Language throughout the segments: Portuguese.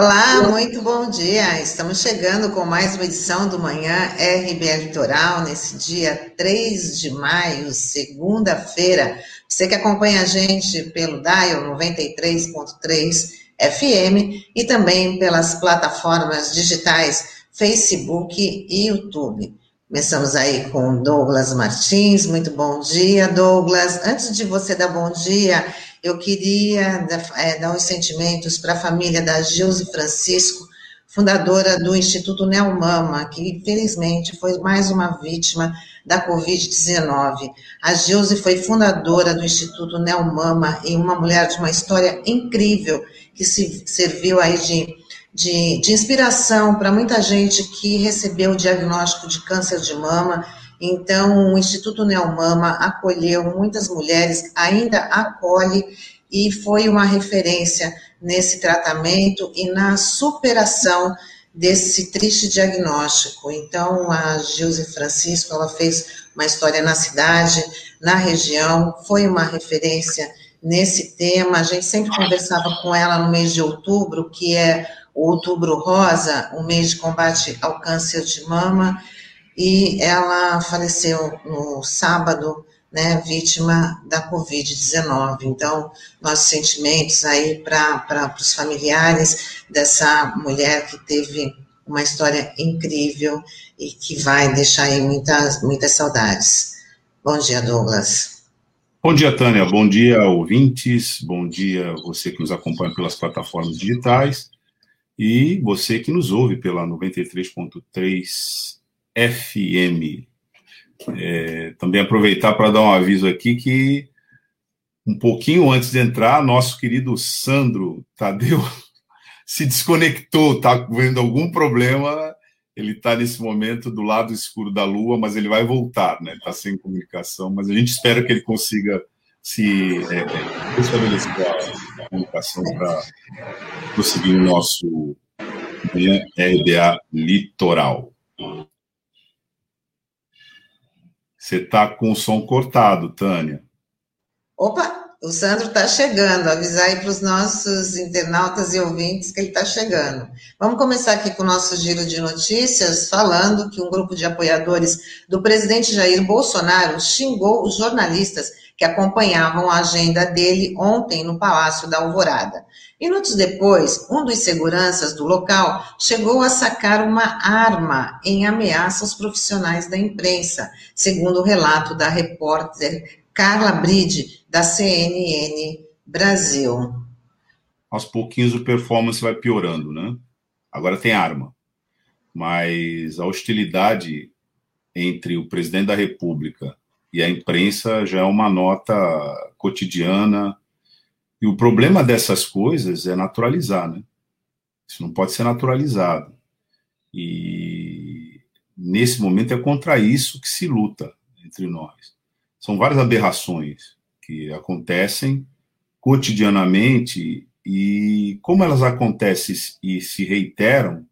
Olá, muito bom dia. Estamos chegando com mais uma edição do Manhã RBA Litoral, nesse dia 3 de maio, segunda-feira. Você que acompanha a gente pelo Dial 93.3 FM e também pelas plataformas digitais Facebook e YouTube. Começamos aí com Douglas Martins. Muito bom dia, Douglas. Antes de você dar bom dia, eu queria é, dar os sentimentos para a família da Gilze Francisco, fundadora do Instituto Neomama, que infelizmente foi mais uma vítima da Covid-19. A Gilze foi fundadora do Instituto Neomama e uma mulher de uma história incrível que se serviu aí de, de, de inspiração para muita gente que recebeu o diagnóstico de câncer de mama então, o Instituto Neomama acolheu muitas mulheres, ainda acolhe e foi uma referência nesse tratamento e na superação desse triste diagnóstico. Então, a Gilze Francisco, ela fez uma história na cidade, na região, foi uma referência nesse tema. A gente sempre conversava com ela no mês de outubro, que é o Outubro Rosa, o mês de combate ao câncer de mama, e ela faleceu no sábado, né, vítima da Covid-19. Então, nossos sentimentos aí para os familiares dessa mulher que teve uma história incrível e que vai deixar aí muitas, muitas saudades. Bom dia, Douglas. Bom dia, Tânia. Bom dia, ouvintes. Bom dia, você que nos acompanha pelas plataformas digitais e você que nos ouve pela 93.3 FM. É, também aproveitar para dar um aviso aqui que um pouquinho antes de entrar, nosso querido Sandro Tadeu se desconectou, está vendo algum problema. Ele está nesse momento do lado escuro da Lua, mas ele vai voltar, né? Está sem comunicação, mas a gente espera que ele consiga se é, é estabelecer a comunicação para prosseguir o nosso RBA Litoral. Você está com o som cortado, Tânia. Opa, o Sandro está chegando. Avisar aí para os nossos internautas e ouvintes que ele está chegando. Vamos começar aqui com o nosso giro de notícias, falando que um grupo de apoiadores do presidente Jair Bolsonaro xingou os jornalistas que acompanhavam a agenda dele ontem no Palácio da Alvorada. Minutos depois, um dos seguranças do local chegou a sacar uma arma em ameaça aos profissionais da imprensa, segundo o relato da repórter Carla Bride, da CNN Brasil. Aos pouquinhos o performance vai piorando, né? Agora tem arma. Mas a hostilidade entre o presidente da República e a imprensa já é uma nota cotidiana. E o problema dessas coisas é naturalizar, né? Isso não pode ser naturalizado. E nesse momento é contra isso que se luta entre nós. São várias aberrações que acontecem cotidianamente e como elas acontecem e se reiteram,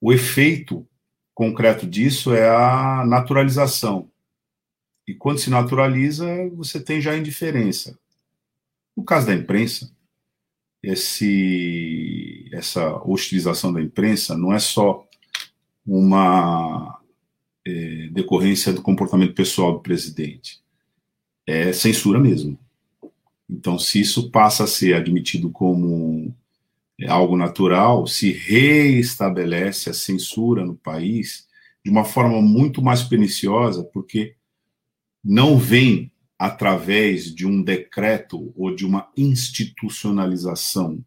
o efeito concreto disso é a naturalização. E quando se naturaliza, você tem já indiferença. No caso da imprensa, esse, essa hostilização da imprensa não é só uma é, decorrência do comportamento pessoal do presidente, é censura mesmo. Então, se isso passa a ser admitido como algo natural, se reestabelece a censura no país de uma forma muito mais perniciosa, porque não vem através de um decreto ou de uma institucionalização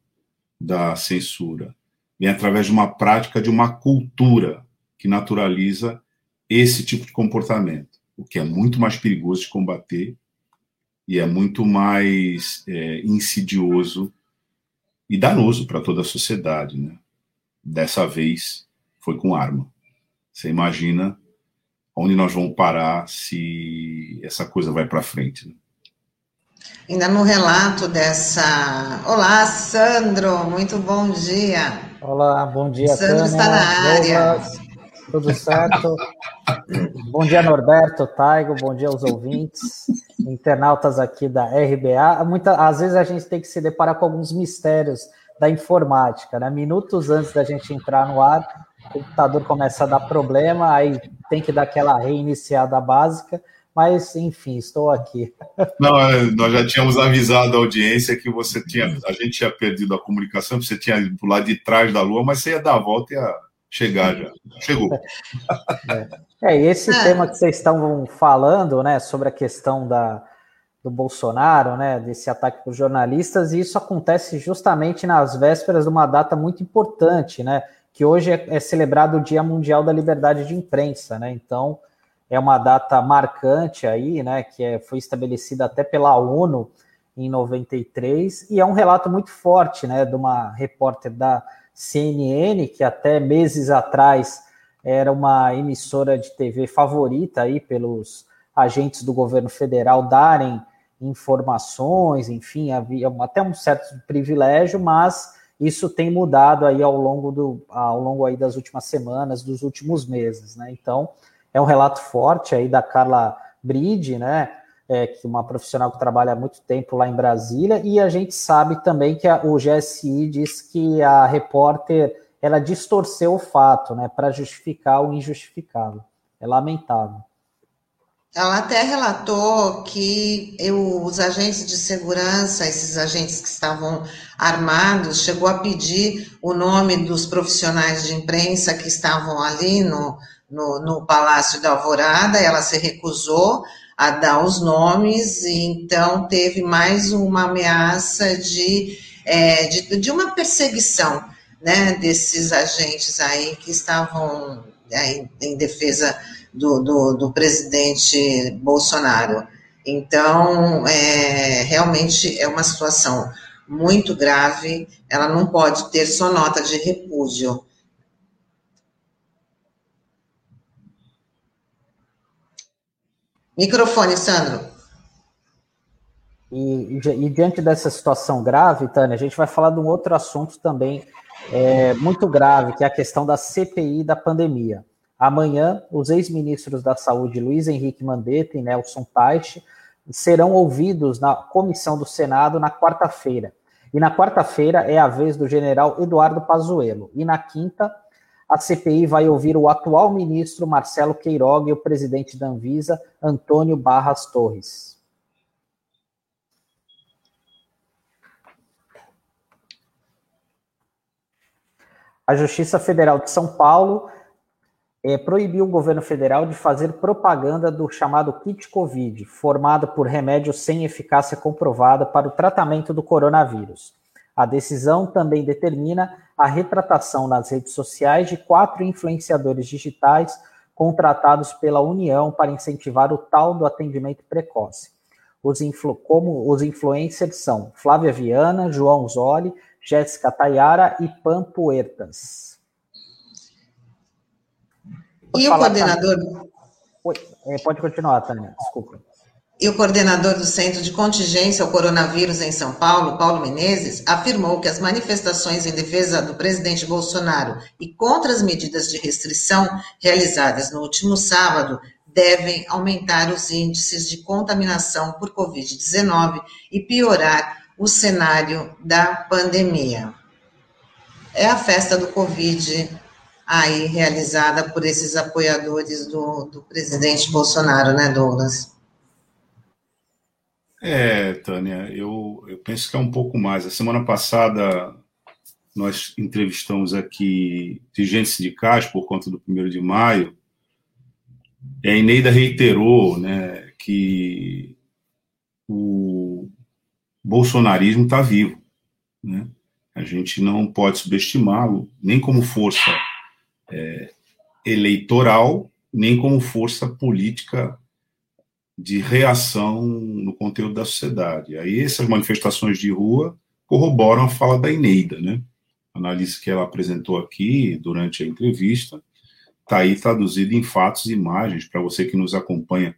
da censura, vem através de uma prática, de uma cultura que naturaliza esse tipo de comportamento, o que é muito mais perigoso de combater e é muito mais é, insidioso e danoso para toda a sociedade, né? Dessa vez foi com arma. Você imagina onde nós vamos parar se essa coisa vai para frente. Né? Ainda no relato dessa. Olá, Sandro, muito bom dia. Olá, bom dia. Sandro Tânia, está na área. tudo certo? bom dia, Norberto, Taigo, bom dia aos ouvintes, internautas aqui da RBA. Muita, às vezes a gente tem que se deparar com alguns mistérios da informática, né? Minutos antes da gente entrar no ar, o computador começa a dar problema, aí tem que dar aquela reiniciada básica, mas enfim, estou aqui. Não, é, nós já tínhamos avisado a audiência que você tinha, a gente tinha perdido a comunicação, você tinha ido de trás da Lua, mas você ia dar a volta e ia chegar já. Chegou. É, é esse é. tema que vocês estão falando, né, sobre a questão da, do Bolsonaro, né, desse ataque por jornalistas, e isso acontece justamente nas vésperas de uma data muito importante, né, que hoje é, é celebrado o Dia Mundial da Liberdade de Imprensa, né, então é uma data marcante aí, né, que é, foi estabelecida até pela ONU em 93, e é um relato muito forte, né, de uma repórter da CNN, que até meses atrás era uma emissora de TV favorita aí pelos agentes do governo federal darem informações, enfim, havia até um certo privilégio, mas isso tem mudado aí ao longo do ao longo aí das últimas semanas, dos últimos meses, né? Então, é um relato forte aí da Carla Bride, né? É, que uma profissional que trabalha há muito tempo lá em Brasília, e a gente sabe também que a, o GSI diz que a repórter ela distorceu o fato, né, para justificar o injustificável. É lamentável. Ela até relatou que eu, os agentes de segurança, esses agentes que estavam armados, chegou a pedir o nome dos profissionais de imprensa que estavam ali no, no, no Palácio da Alvorada, ela se recusou a dar os nomes, e então teve mais uma ameaça de, é, de, de, uma perseguição né, desses agentes aí que estavam é, em defesa do, do, do presidente Bolsonaro. Então, é, realmente é uma situação muito grave, ela não pode ter só nota de repúdio. Microfone, Sandro. E, e, diante dessa situação grave, Tânia, a gente vai falar de um outro assunto também é, muito grave, que é a questão da CPI da pandemia. Amanhã, os ex-ministros da Saúde Luiz Henrique Mandetta e Nelson Teich serão ouvidos na comissão do Senado na quarta-feira. E na quarta-feira é a vez do general Eduardo Pazuello. E na quinta, a CPI vai ouvir o atual ministro Marcelo Queiroga e o presidente da Anvisa, Antônio Barras Torres. A Justiça Federal de São Paulo é, proibiu o governo federal de fazer propaganda do chamado kit Covid, formado por remédios sem eficácia comprovada para o tratamento do coronavírus. A decisão também determina a retratação nas redes sociais de quatro influenciadores digitais contratados pela União para incentivar o tal do atendimento precoce. Os como os influencers são Flávia Viana, João Zoli, Jéssica Tayara e Pam Puertas. E o coordenador. Oi, é, pode continuar, Tânia, desculpa. E o coordenador do Centro de Contingência ao Coronavírus em São Paulo, Paulo Menezes, afirmou que as manifestações em defesa do presidente Bolsonaro e contra as medidas de restrição realizadas no último sábado devem aumentar os índices de contaminação por Covid-19 e piorar o cenário da pandemia. É a festa do Covid aí realizada por esses apoiadores do, do presidente Bolsonaro, né, Douglas? É, Tânia, eu, eu penso que é um pouco mais. A semana passada nós entrevistamos aqui dirigentes sindicais por conta do primeiro de maio. E a Eneida reiterou né, que o bolsonarismo está vivo. Né? A gente não pode subestimá-lo, nem como força é, eleitoral, nem como força política de reação no conteúdo da sociedade. Aí essas manifestações de rua corroboram a fala da Eneida, né? A análise que ela apresentou aqui durante a entrevista está aí traduzido em fatos e imagens para você que nos acompanha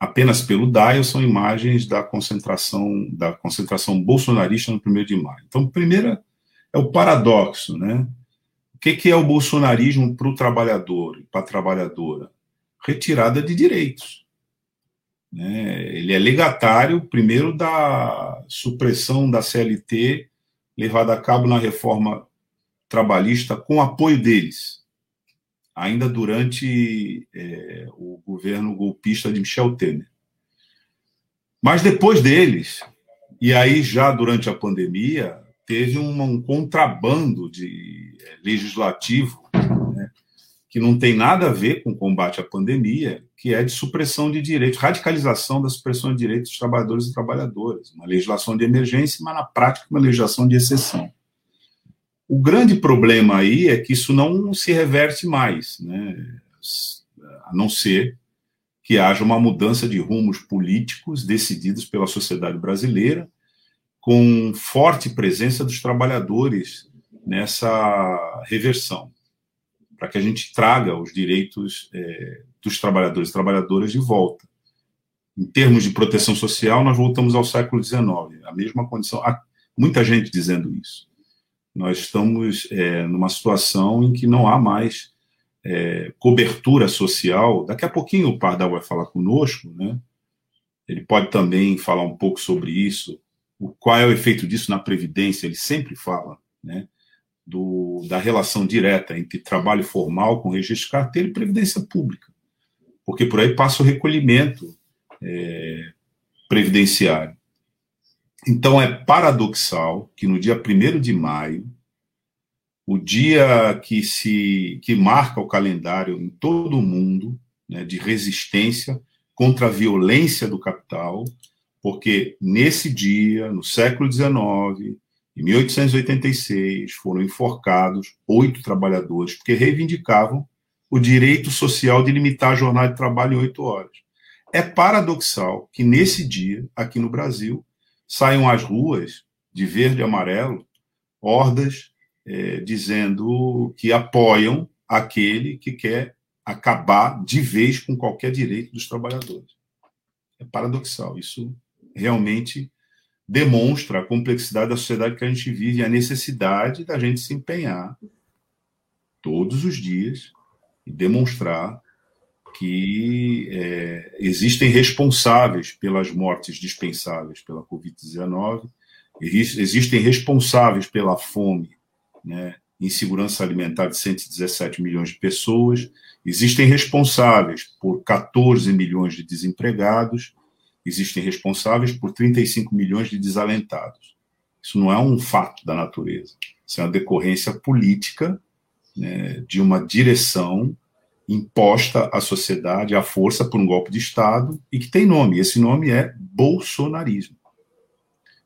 apenas pelo DAIO são imagens da concentração da concentração bolsonarista no 1 de maio. Então, primeira é o paradoxo, né? que, que é o bolsonarismo para o trabalhador e para a trabalhadora? Retirada de direitos. Né? Ele é legatário, primeiro, da supressão da CLT levada a cabo na reforma trabalhista com apoio deles, ainda durante é, o governo golpista de Michel Temer. Mas depois deles, e aí já durante a pandemia, teve um, um contrabando de é, legislativo que não tem nada a ver com o combate à pandemia, que é de supressão de direitos, radicalização da supressão de direitos dos trabalhadores e trabalhadoras, uma legislação de emergência, mas na prática uma legislação de exceção. O grande problema aí é que isso não se reverte mais, né? a não ser que haja uma mudança de rumos políticos decididos pela sociedade brasileira, com forte presença dos trabalhadores nessa reversão, para que a gente traga os direitos é, dos trabalhadores e trabalhadoras de volta. Em termos de proteção social, nós voltamos ao século XIX, a mesma condição. Há muita gente dizendo isso. Nós estamos é, numa situação em que não há mais é, cobertura social. Daqui a pouquinho o Pardal vai falar conosco, né? Ele pode também falar um pouco sobre isso, o, qual é o efeito disso na Previdência, ele sempre fala, né? Do, da relação direta entre trabalho formal com registro de carteira e previdência pública. Porque por aí passa o recolhimento é, previdenciário. Então é paradoxal que no dia 1 de maio o dia que se que marca o calendário em todo o mundo né, de resistência contra a violência do capital, porque nesse dia, no século XIX, em 1886, foram enforcados oito trabalhadores porque reivindicavam o direito social de limitar a jornada de trabalho em oito horas. É paradoxal que nesse dia, aqui no Brasil, saiam às ruas de verde e amarelo hordas é, dizendo que apoiam aquele que quer acabar de vez com qualquer direito dos trabalhadores. É paradoxal. Isso realmente demonstra a complexidade da sociedade que a gente vive e a necessidade da gente se empenhar todos os dias e demonstrar que é, existem responsáveis pelas mortes dispensáveis pela Covid-19, existem responsáveis pela fome né, insegurança alimentar de 117 milhões de pessoas, existem responsáveis por 14 milhões de desempregados, existem responsáveis por 35 milhões de desalentados. Isso não é um fato da natureza, isso é uma decorrência política né, de uma direção imposta à sociedade, à força, por um golpe de Estado e que tem nome. Esse nome é bolsonarismo.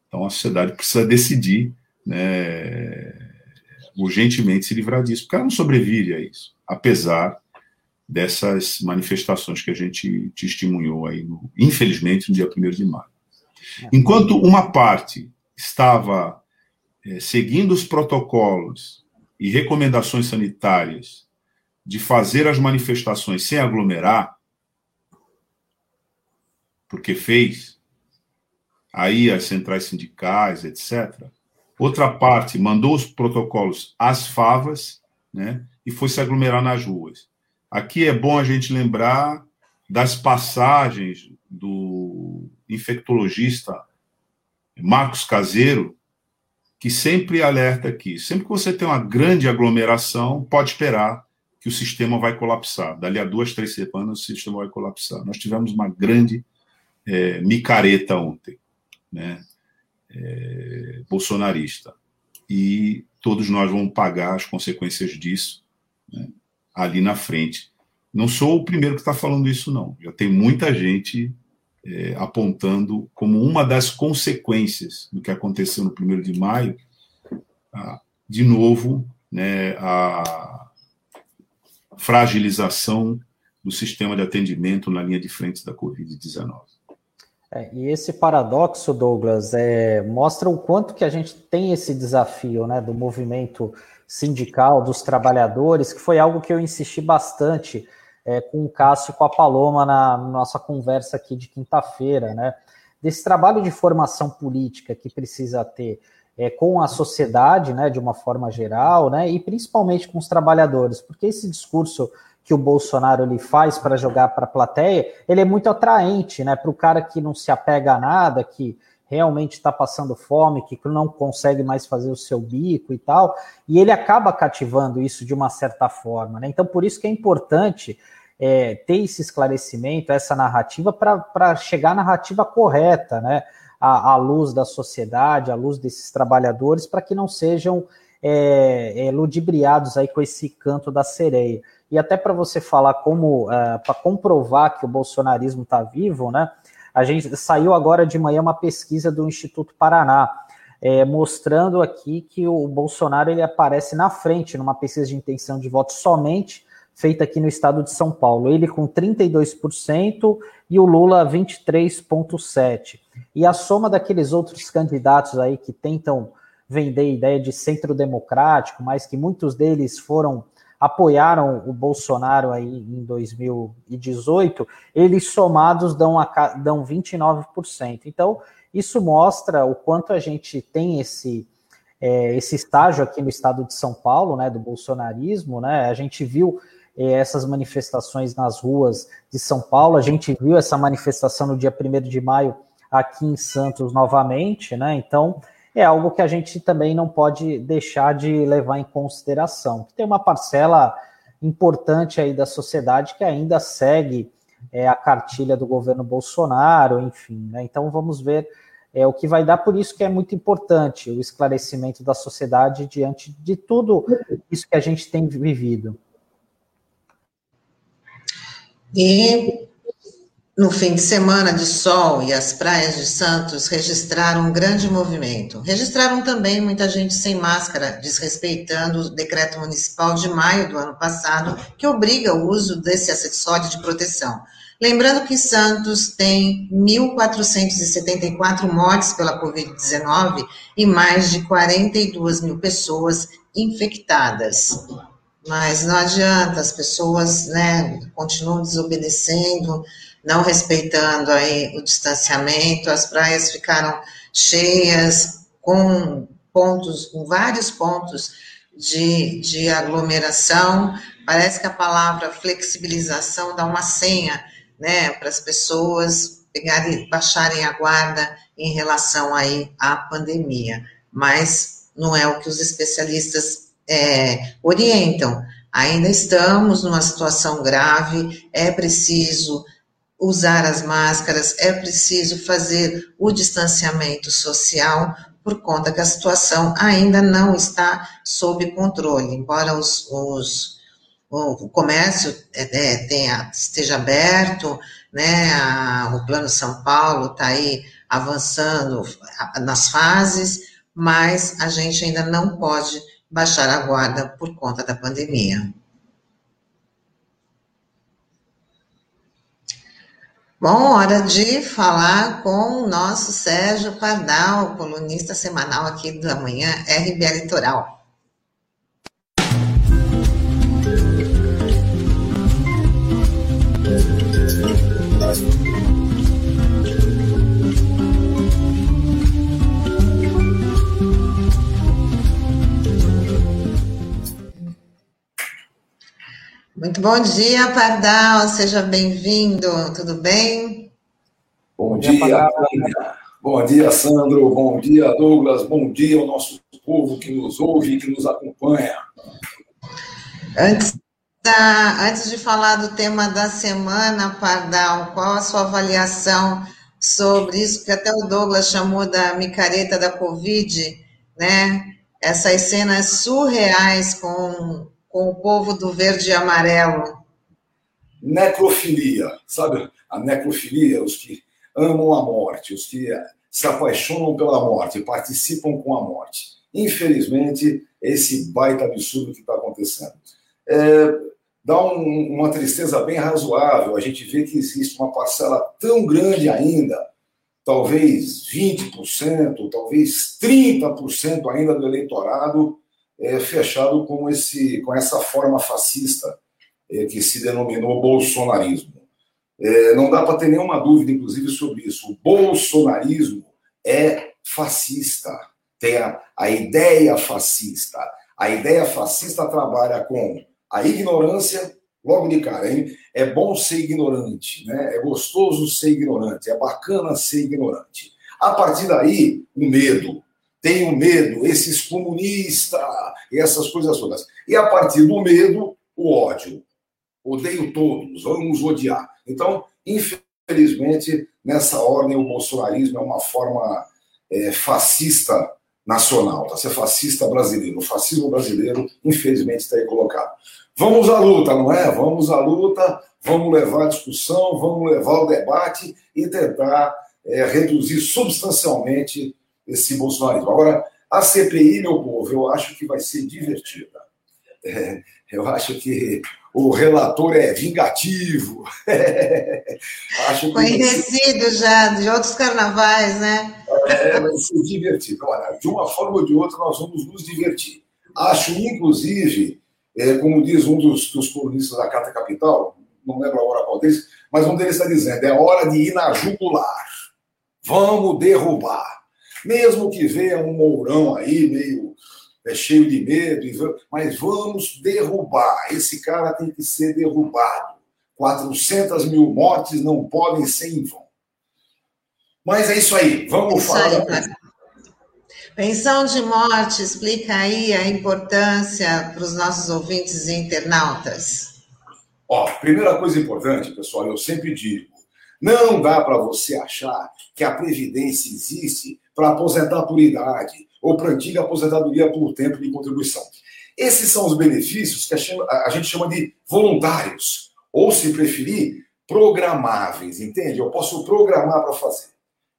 Então a sociedade precisa decidir né, urgentemente se livrar disso, porque ela não sobrevive a isso, apesar dessas manifestações que a gente testemunhou aí, no, infelizmente, no dia 1 de maio. Enquanto uma parte estava é, seguindo os protocolos e recomendações sanitárias de fazer as manifestações sem aglomerar, porque fez, aí as centrais sindicais, etc., Outra parte mandou os protocolos às favas, né, e foi se aglomerar nas ruas. Aqui é bom a gente lembrar das passagens do infectologista Marcos Caseiro, que sempre alerta aqui, sempre que você tem uma grande aglomeração, pode esperar que o sistema vai colapsar. Dali a duas, três semanas, o sistema vai colapsar. Nós tivemos uma grande é, micareta ontem, né? é, bolsonarista. E todos nós vamos pagar as consequências disso né, ali na frente. Não sou o primeiro que está falando isso, não. Já tem muita gente é, apontando como uma das consequências do que aconteceu no primeiro de maio, a, de novo, né, a fragilização do sistema de atendimento na linha de frente da Covid-19. É, e esse paradoxo, Douglas, é, mostra o quanto que a gente tem esse desafio né, do movimento sindical, dos trabalhadores, que foi algo que eu insisti bastante é, com o Cássio e com a Paloma na nossa conversa aqui de quinta-feira, né? Desse trabalho de formação política que precisa ter é, com a sociedade, né, de uma forma geral, né, e principalmente com os trabalhadores, porque esse discurso que o Bolsonaro ele faz para jogar para a plateia, ele é muito atraente, né? Para o cara que não se apega a nada, que realmente está passando fome, que não consegue mais fazer o seu bico e tal, e ele acaba cativando isso de uma certa forma. Né? Então, por isso que é importante é, ter esse esclarecimento, essa narrativa, para chegar à narrativa correta, né? À, à, luz da sociedade, à luz desses trabalhadores, para que não sejam é, é, ludibriados aí com esse canto da sereia. E até para você falar como, é, para comprovar que o bolsonarismo está vivo, né? A gente saiu agora de manhã uma pesquisa do Instituto Paraná, é, mostrando aqui que o Bolsonaro ele aparece na frente numa pesquisa de intenção de voto somente feita aqui no estado de São Paulo. Ele com 32% e o Lula 23,7%. E a soma daqueles outros candidatos aí que tentam vender ideia de centro democrático, mas que muitos deles foram apoiaram o Bolsonaro aí em 2018, eles somados dão, a, dão 29%. Então, isso mostra o quanto a gente tem esse, é, esse estágio aqui no estado de São Paulo, né, do bolsonarismo, né, a gente viu é, essas manifestações nas ruas de São Paulo, a gente viu essa manifestação no dia 1 de maio aqui em Santos novamente, né, então é algo que a gente também não pode deixar de levar em consideração. Tem uma parcela importante aí da sociedade que ainda segue é, a cartilha do governo Bolsonaro, enfim. Né? Então vamos ver é, o que vai dar, por isso que é muito importante o esclarecimento da sociedade diante de tudo isso que a gente tem vivido. E no fim de semana de sol e as praias de Santos registraram um grande movimento. Registraram também muita gente sem máscara, desrespeitando o decreto municipal de maio do ano passado, que obriga o uso desse acessório de proteção. Lembrando que Santos tem 1.474 mortes pela Covid-19 e mais de 42 mil pessoas infectadas. Mas não adianta, as pessoas né, continuam desobedecendo, não respeitando aí o distanciamento, as praias ficaram cheias, com pontos, com vários pontos de, de aglomeração. Parece que a palavra flexibilização dá uma senha, né, para as pessoas pegarem, baixarem a guarda em relação aí à pandemia. Mas não é o que os especialistas é, orientam. Ainda estamos numa situação grave, é preciso usar as máscaras, é preciso fazer o distanciamento social, por conta que a situação ainda não está sob controle, embora os, os o, comércio é, é, tenha, esteja aberto, né, a, o Plano São Paulo está aí avançando nas fases, mas a gente ainda não pode baixar a guarda por conta da pandemia. Bom, hora de falar com o nosso Sérgio Pardal, colunista semanal aqui da manhã RBA Litoral. Muito bom dia, Pardal, seja bem-vindo, tudo bem? Bom dia, Bom dia, Sandro. Bom dia, Douglas. Bom dia ao nosso povo que nos ouve e que nos acompanha. Antes, da, antes de falar do tema da semana, Pardal, qual a sua avaliação sobre isso que até o Douglas chamou da micareta da Covid, né? Essas cenas surreais com com o povo do verde e amarelo? Necrofilia, sabe? A necrofilia, os que amam a morte, os que se apaixonam pela morte, participam com a morte. Infelizmente, esse baita absurdo que está acontecendo. É, dá um, uma tristeza bem razoável a gente vê que existe uma parcela tão grande ainda, talvez 20%, talvez 30% ainda do eleitorado é, fechado com, esse, com essa forma fascista é, que se denominou bolsonarismo. É, não dá para ter nenhuma dúvida, inclusive, sobre isso. O bolsonarismo é fascista, tem a, a ideia fascista. A ideia fascista trabalha com a ignorância, logo de cara, hein? É bom ser ignorante, né? É gostoso ser ignorante, é bacana ser ignorante. A partir daí, o medo. Tenho medo, esses comunistas e essas coisas todas. E a partir do medo, o ódio. Odeio todos, vamos odiar. Então, infelizmente, nessa ordem, o bolsonarismo é uma forma é, fascista nacional, tá? Ser fascista brasileiro. O fascismo brasileiro, infelizmente, está aí colocado. Vamos à luta, não é? Vamos à luta, vamos levar a discussão, vamos levar o debate e tentar é, reduzir substancialmente esse bolsonarismo. Agora, a CPI, meu povo, eu acho que vai ser divertida. É, eu acho que o relator é vingativo. acho Conhecido já de outros carnavais, né? É, vai ser divertido. Olha, de uma forma ou de outra, nós vamos nos divertir. Acho, inclusive, é, como diz um dos, dos colunistas da Carta Capital, não lembro agora qual deles, mas um deles está dizendo: é hora de ir na jugular. Vamos derrubar. Mesmo que venha um mourão aí, meio é, cheio de medo, mas vamos derrubar. Esse cara tem que ser derrubado. 400 mil mortes não podem ser em vão. Mas é isso aí, vamos isso falar. Aí, Pensão de morte, explica aí a importância para os nossos ouvintes e internautas. Ó, primeira coisa importante, pessoal, eu sempre digo, não dá para você achar que a Previdência existe para aposentar por idade ou para antiga aposentadoria por tempo de contribuição. Esses são os benefícios que a gente chama de voluntários, ou, se preferir, programáveis, entende? Eu posso programar para fazer.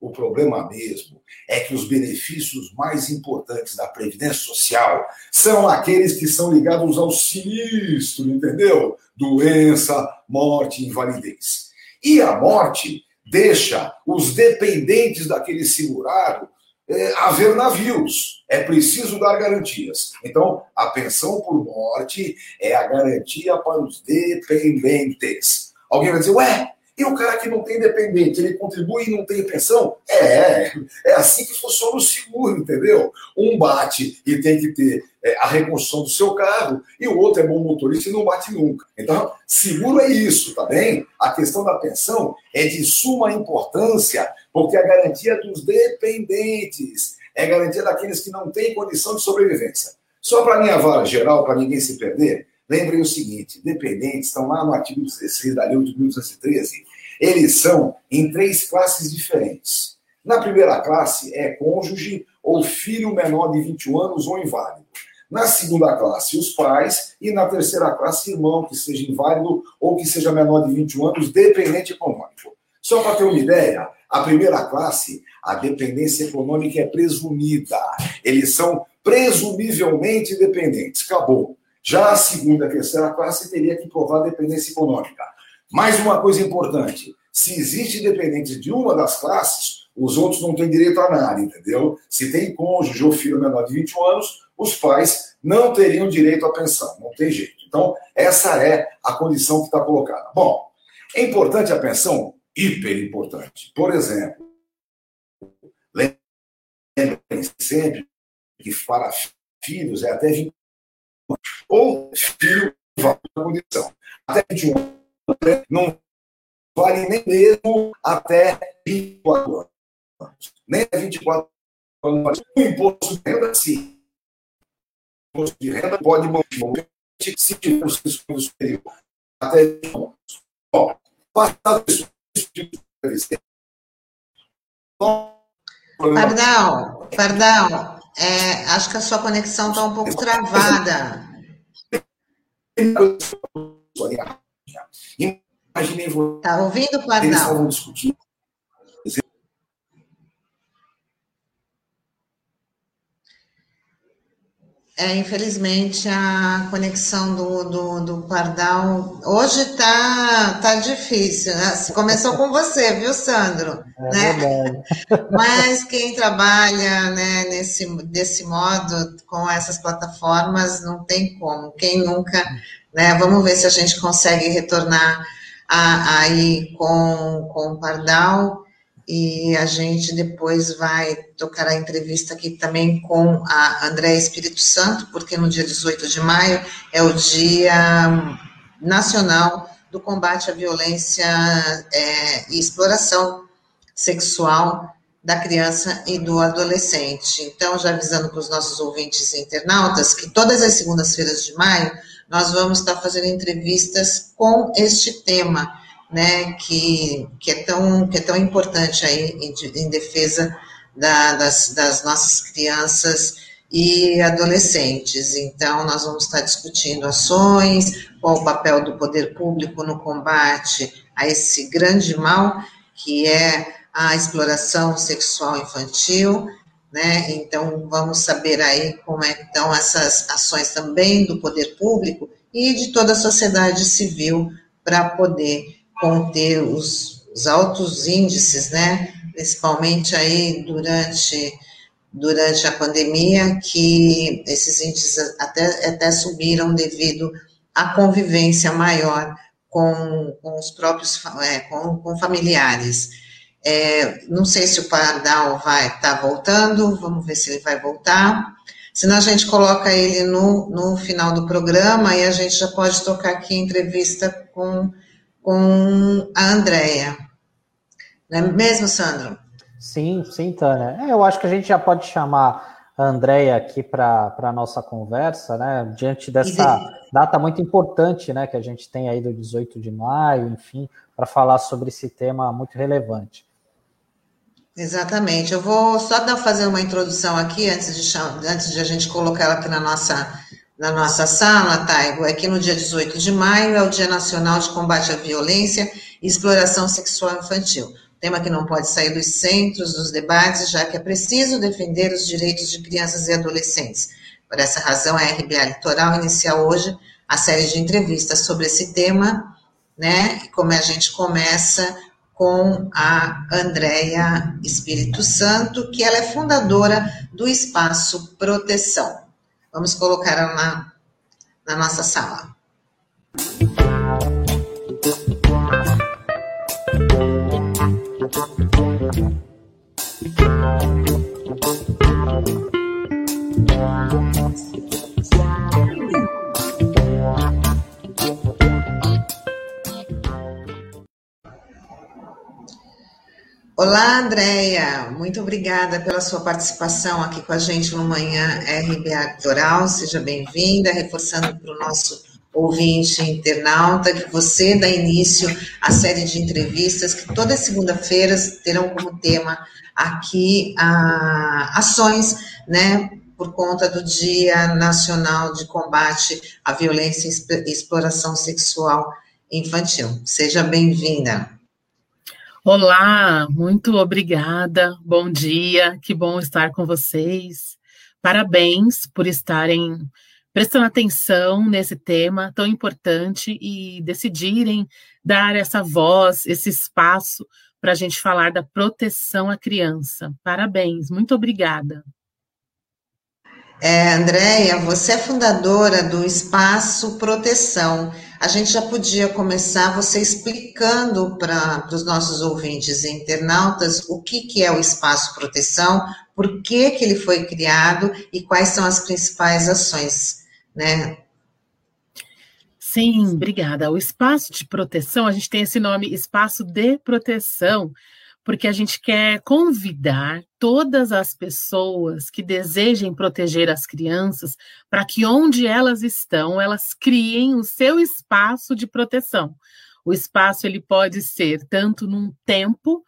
O problema mesmo é que os benefícios mais importantes da Previdência Social são aqueles que são ligados ao sinistro, entendeu? Doença, morte, invalidez. E a morte deixa os dependentes daquele segurado é, haver navios. É preciso dar garantias. Então, a pensão por morte é a garantia para os dependentes. Alguém vai dizer, ué, e o cara que não tem dependente, ele contribui e não tem pensão? É, é assim que funciona o seguro, entendeu? Um bate e tem que ter é, a reconstrução do seu carro, e o outro é bom motorista e não bate nunca. Então, seguro é isso, tá bem? A questão da pensão é de suma importância, porque é a garantia dos dependentes, é garantia daqueles que não têm condição de sobrevivência. Só para minha vara geral, para ninguém se perder, lembrem o seguinte: dependentes estão lá no artigo 16 da Lei 8.213 eles são em três classes diferentes. Na primeira classe é cônjuge ou filho menor de 21 anos ou inválido. Na segunda classe, os pais. E na terceira classe, irmão, que seja inválido ou que seja menor de 21 anos, dependente econômico. Só para ter uma ideia, a primeira classe, a dependência econômica é presumida. Eles são presumivelmente dependentes. Acabou. Já a segunda e terceira classe teria que provar dependência econômica. Mais uma coisa importante: se existe dependente de uma das classes, os outros não têm direito a nada, entendeu? Se tem cônjuge ou filho menor de 21 anos, os pais não teriam direito à pensão, não tem jeito. Então, essa é a condição que está colocada. Bom, é importante a pensão? Hiper importante. Por exemplo, lembrem sempre que para filhos é até 21 anos, ou filho na condição. Até 21 anos não vale nem mesmo até 24 anos. Nem até 24 anos. O imposto de renda, sim. O imposto de renda pode manter se tiver os riscos superior até 20 anos. Bom, passado isso, Pardal, Pardal, é, acho que a sua conexão está um pouco travada. Imaginei você. Tá ouvindo, Pardal? Eles estavam discutindo. É, infelizmente a conexão do, do, do Pardal hoje tá, tá difícil. Né? Começou com você, viu, Sandro? É né? Mas quem trabalha né, nesse, desse modo, com essas plataformas, não tem como. Quem nunca né? Vamos ver se a gente consegue retornar a, aí com, com o Pardal e a gente depois vai tocar a entrevista aqui também com a André Espírito Santo, porque no dia 18 de maio é o Dia Nacional do Combate à Violência é, e Exploração Sexual da criança e do adolescente. Então, já avisando para os nossos ouvintes internautas que todas as segundas-feiras de maio nós vamos estar fazendo entrevistas com este tema, né, que, que, é, tão, que é tão importante aí em, em defesa da, das, das nossas crianças e adolescentes. Então, nós vamos estar discutindo ações, qual o papel do poder público no combate a esse grande mal que é a exploração sexual infantil, né? Então, vamos saber aí como é que estão essas ações também do poder público e de toda a sociedade civil para poder conter os, os altos índices, né? Principalmente aí durante durante a pandemia, que esses índices até, até subiram devido à convivência maior com, com os próprios é, com, com familiares. É, não sei se o Pardal vai estar tá voltando, vamos ver se ele vai voltar. Senão a gente coloca ele no, no final do programa e a gente já pode tocar aqui entrevista com, com a Andrea. Não é mesmo, Sandro? Sim, sim, Tânia. É, eu acho que a gente já pode chamar a Andrea aqui para a nossa conversa, né? Diante dessa data muito importante, né? Que a gente tem aí do 18 de maio, enfim, para falar sobre esse tema muito relevante. Exatamente. Eu vou só dar, fazer uma introdução aqui antes de, antes de a gente colocar ela aqui na nossa, na nossa sala, Taigo. É que no dia 18 de maio é o Dia Nacional de Combate à Violência e Exploração Sexual Infantil. Tema que não pode sair dos centros dos debates, já que é preciso defender os direitos de crianças e adolescentes. Por essa razão, a RBA Litoral inicia hoje a série de entrevistas sobre esse tema, né? Como a gente começa com a Andréia Espírito Santo, que ela é fundadora do Espaço Proteção. Vamos colocar ela na, na nossa sala. Olá, Andréia. Muito obrigada pela sua participação aqui com a gente no Manhã RBA Litoral. Seja bem-vinda, reforçando para o nosso ouvinte internauta que você dá início à série de entrevistas que todas segunda-feiras terão como tema aqui a, ações, né, por conta do Dia Nacional de Combate à Violência e Exploração Sexual Infantil. Seja bem-vinda. Olá, muito obrigada. Bom dia, que bom estar com vocês. Parabéns por estarem prestando atenção nesse tema tão importante e decidirem dar essa voz, esse espaço para a gente falar da proteção à criança. Parabéns, muito obrigada. É, Andréia, você é fundadora do Espaço Proteção. A gente já podia começar você explicando para os nossos ouvintes e internautas o que, que é o Espaço Proteção, por que, que ele foi criado e quais são as principais ações, né? Sim, obrigada. O espaço de proteção, a gente tem esse nome, espaço de proteção, porque a gente quer convidar todas as pessoas que desejem proteger as crianças para que onde elas estão, elas criem o seu espaço de proteção. O espaço ele pode ser tanto num tempo,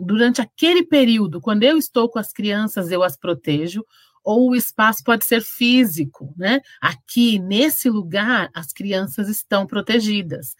durante aquele período, quando eu estou com as crianças, eu as protejo, ou o espaço pode ser físico, né? Aqui, nesse lugar, as crianças estão protegidas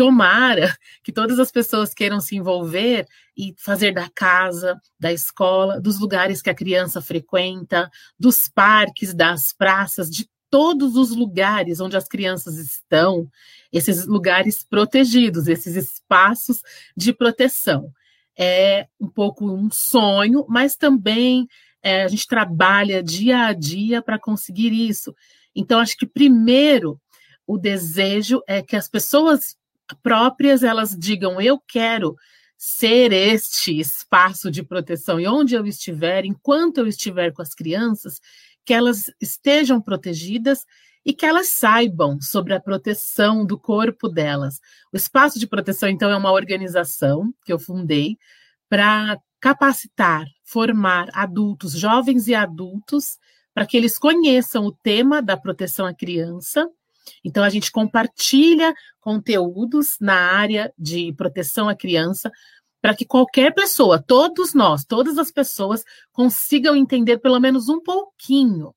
tomara que todas as pessoas queiram se envolver e fazer da casa, da escola, dos lugares que a criança frequenta, dos parques, das praças, de todos os lugares onde as crianças estão, esses lugares protegidos, esses espaços de proteção. É um pouco um sonho, mas também é, a gente trabalha dia a dia para conseguir isso. Então, acho que primeiro o desejo é que as pessoas próprias elas digam: eu quero ser este espaço de proteção e onde eu estiver, enquanto eu estiver com as crianças, que elas estejam protegidas e que elas saibam sobre a proteção do corpo delas. O espaço de proteção, então, é uma organização que eu fundei para capacitar, formar adultos, jovens e adultos, para que eles conheçam o tema da proteção à criança. Então, a gente compartilha conteúdos na área de proteção à criança, para que qualquer pessoa, todos nós, todas as pessoas, consigam entender pelo menos um pouquinho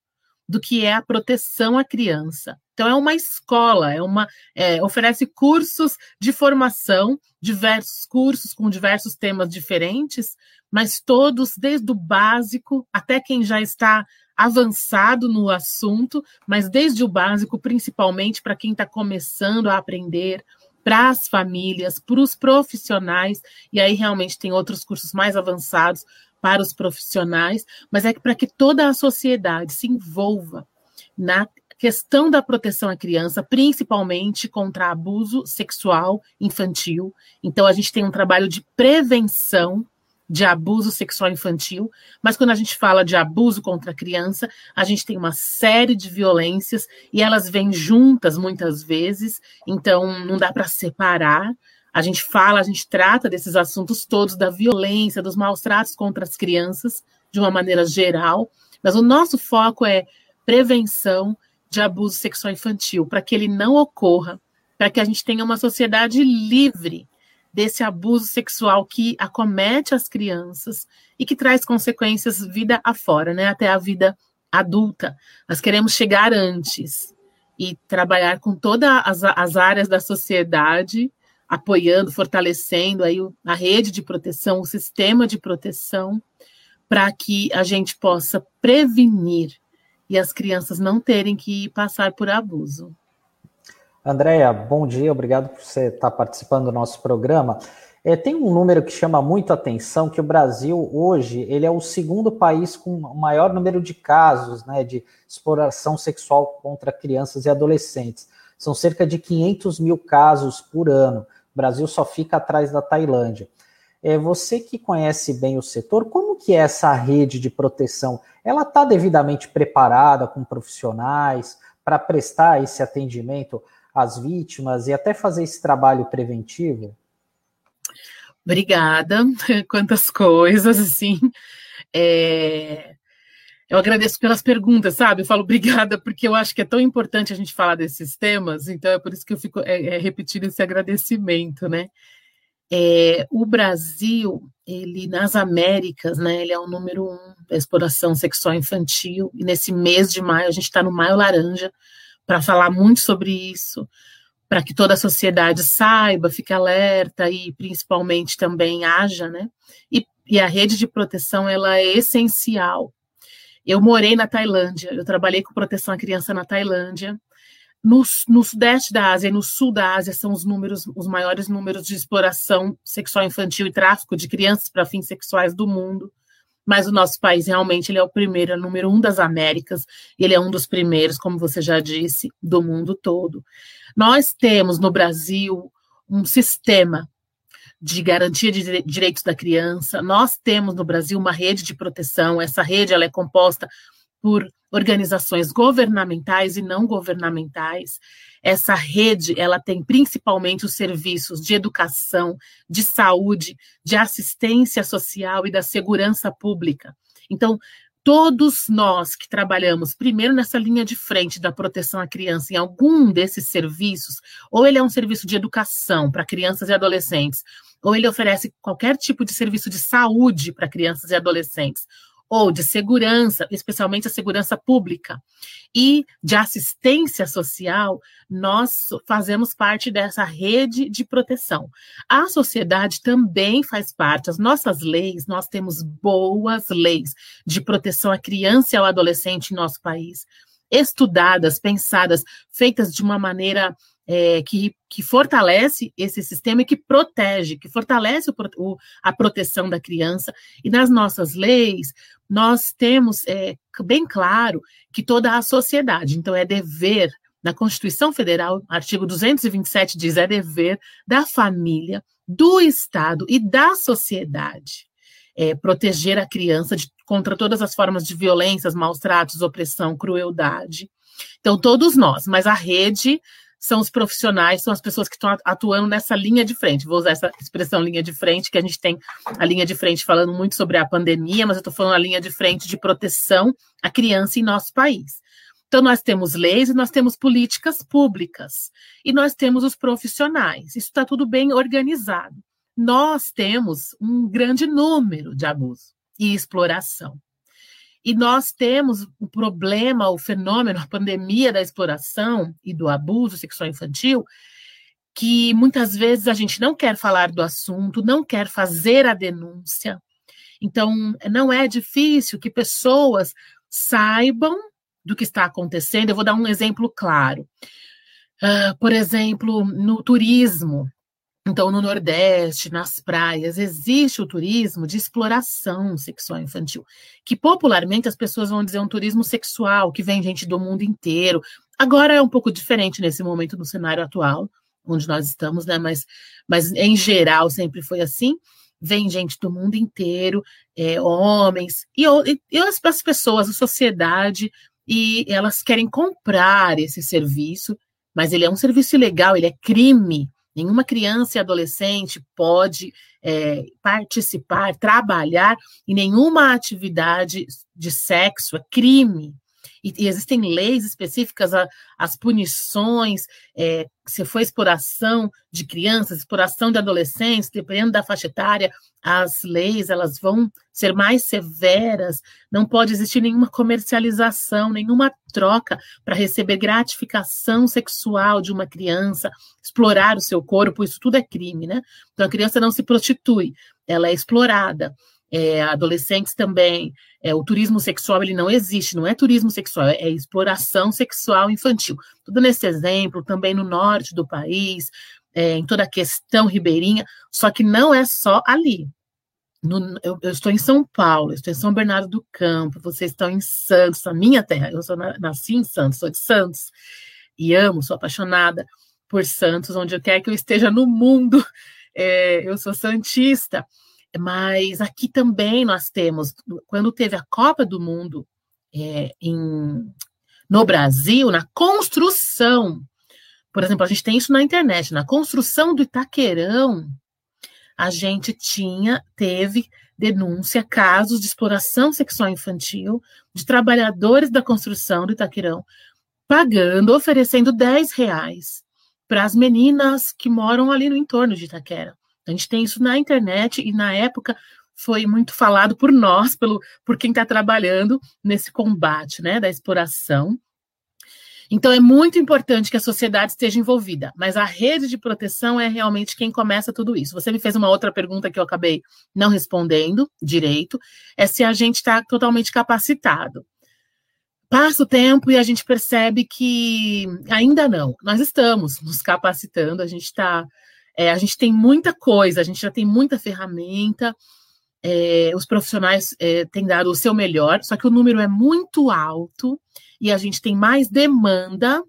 do que é a proteção à criança. Então, é uma escola, é uma é, oferece cursos de formação, diversos cursos com diversos temas diferentes, mas todos, desde o básico até quem já está avançado no assunto, mas desde o básico, principalmente para quem está começando a aprender, para as famílias, para os profissionais, e aí realmente tem outros cursos mais avançados para os profissionais, mas é para que toda a sociedade se envolva na questão da proteção à criança, principalmente contra abuso sexual infantil. Então, a gente tem um trabalho de prevenção de abuso sexual infantil, mas quando a gente fala de abuso contra a criança, a gente tem uma série de violências e elas vêm juntas muitas vezes, então não dá para separar. A gente fala, a gente trata desses assuntos todos da violência, dos maus tratos contra as crianças, de uma maneira geral, mas o nosso foco é prevenção de abuso sexual infantil, para que ele não ocorra, para que a gente tenha uma sociedade livre desse abuso sexual que acomete as crianças e que traz consequências vida afora, né, até a vida adulta. Nós queremos chegar antes e trabalhar com todas as, as áreas da sociedade, apoiando, fortalecendo aí a rede de proteção, o sistema de proteção, para que a gente possa prevenir e as crianças não terem que passar por abuso. Andréia, bom dia, obrigado por você estar participando do nosso programa. É, tem um número que chama muito atenção, que o Brasil hoje ele é o segundo país com o maior número de casos né, de exploração sexual contra crianças e adolescentes. São cerca de 500 mil casos por ano. O Brasil só fica atrás da Tailândia. É, você que conhece bem o setor, como que é essa rede de proteção? Ela está devidamente preparada com profissionais para prestar esse atendimento as vítimas e até fazer esse trabalho preventivo? Obrigada, quantas coisas, assim. É... Eu agradeço pelas perguntas, sabe? Eu falo obrigada porque eu acho que é tão importante a gente falar desses temas, então é por isso que eu fico é, é, repetindo esse agradecimento, né? É, o Brasil, ele nas Américas, né? Ele é o número um da exploração sexual infantil, e nesse mês de maio, a gente está no Maio Laranja, para falar muito sobre isso, para que toda a sociedade saiba, fique alerta e principalmente também haja, né? E, e a rede de proteção ela é essencial. Eu morei na Tailândia, eu trabalhei com proteção à criança na Tailândia. No, no, sudeste da Ásia e no sul da Ásia são os números, os maiores números de exploração sexual infantil e tráfico de crianças para fins sexuais do mundo mas o nosso país realmente ele é o primeiro, é o número um das Américas, ele é um dos primeiros, como você já disse, do mundo todo. Nós temos no Brasil um sistema de garantia de direitos da criança, nós temos no Brasil uma rede de proteção, essa rede ela é composta por organizações governamentais e não governamentais. Essa rede, ela tem principalmente os serviços de educação, de saúde, de assistência social e da segurança pública. Então, todos nós que trabalhamos primeiro nessa linha de frente da proteção à criança em algum desses serviços, ou ele é um serviço de educação para crianças e adolescentes, ou ele oferece qualquer tipo de serviço de saúde para crianças e adolescentes, ou de segurança, especialmente a segurança pública, e de assistência social, nós fazemos parte dessa rede de proteção. A sociedade também faz parte, as nossas leis, nós temos boas leis de proteção à criança e ao adolescente em nosso país, estudadas, pensadas, feitas de uma maneira é, que, que fortalece esse sistema e que protege, que fortalece o, o, a proteção da criança. E nas nossas leis, nós temos é, bem claro que toda a sociedade, então é dever, na Constituição Federal, artigo 227 diz, é dever da família, do Estado e da sociedade. É, proteger a criança de, contra todas as formas de violências, maus tratos, opressão, crueldade. Então, todos nós, mas a rede são os profissionais, são as pessoas que estão atuando nessa linha de frente. Vou usar essa expressão linha de frente, que a gente tem a linha de frente falando muito sobre a pandemia, mas eu estou falando a linha de frente de proteção à criança em nosso país. Então, nós temos leis e nós temos políticas públicas, e nós temos os profissionais. Isso está tudo bem organizado. Nós temos um grande número de abuso e exploração. E nós temos o problema, o fenômeno, a pandemia da exploração e do abuso sexual infantil, que muitas vezes a gente não quer falar do assunto, não quer fazer a denúncia. Então, não é difícil que pessoas saibam do que está acontecendo. Eu vou dar um exemplo claro. Uh, por exemplo, no turismo, então, no Nordeste, nas praias, existe o turismo de exploração sexual infantil, que popularmente as pessoas vão dizer um turismo sexual, que vem gente do mundo inteiro. Agora é um pouco diferente nesse momento no cenário atual, onde nós estamos, né? Mas, mas em geral sempre foi assim. Vem gente do mundo inteiro, é, homens, e, e as, as pessoas, a sociedade, e elas querem comprar esse serviço, mas ele é um serviço ilegal, ele é crime Nenhuma criança e adolescente pode é, participar, trabalhar em nenhuma atividade de sexo, é crime. E, e existem leis específicas, a, as punições, é, se for exploração de crianças, exploração de adolescentes, dependendo da faixa etária, as leis elas vão ser mais severas, não pode existir nenhuma comercialização, nenhuma troca para receber gratificação sexual de uma criança, explorar o seu corpo, isso tudo é crime, né? Então a criança não se prostitui, ela é explorada. É, adolescentes também, é, o turismo sexual ele não existe, não é turismo sexual, é, exploração sexual infantil. Tudo nesse exemplo, também no norte do país, é, em toda a questão ribeirinha, só que não é só ali. No, eu, eu, estou em São Paulo, estou em São Bernardo do Campo, vocês estão em Santos, a minha terra. Eu sou, nasci em Santos, sou de Santos e amo, sou apaixonada por Santos, onde eu quero que eu esteja no mundo. É, eu sou santista, mas aqui também nós temos, quando teve a Copa do Mundo é, em, no Brasil, na construção por exemplo, a gente tem isso na internet, na construção do Itaquerão, a gente tinha, teve denúncia, casos de exploração sexual infantil de trabalhadores da construção do Itaquerão, pagando, oferecendo 10 reais para as meninas que moram ali no entorno de Itaquera. A gente tem isso na internet e na época foi muito falado por nós, pelo, por quem está trabalhando nesse combate né, da exploração então, é muito importante que a sociedade esteja envolvida, mas a rede de proteção é realmente quem começa tudo isso. Você me fez uma outra pergunta que eu acabei não respondendo direito: é se a gente está totalmente capacitado. Passa o tempo e a gente percebe que ainda não. Nós estamos nos capacitando, a gente está. É, a gente tem muita coisa, a gente já tem muita ferramenta, é, os profissionais é, têm dado o seu melhor, só que o número é muito alto e a gente tem mais demanda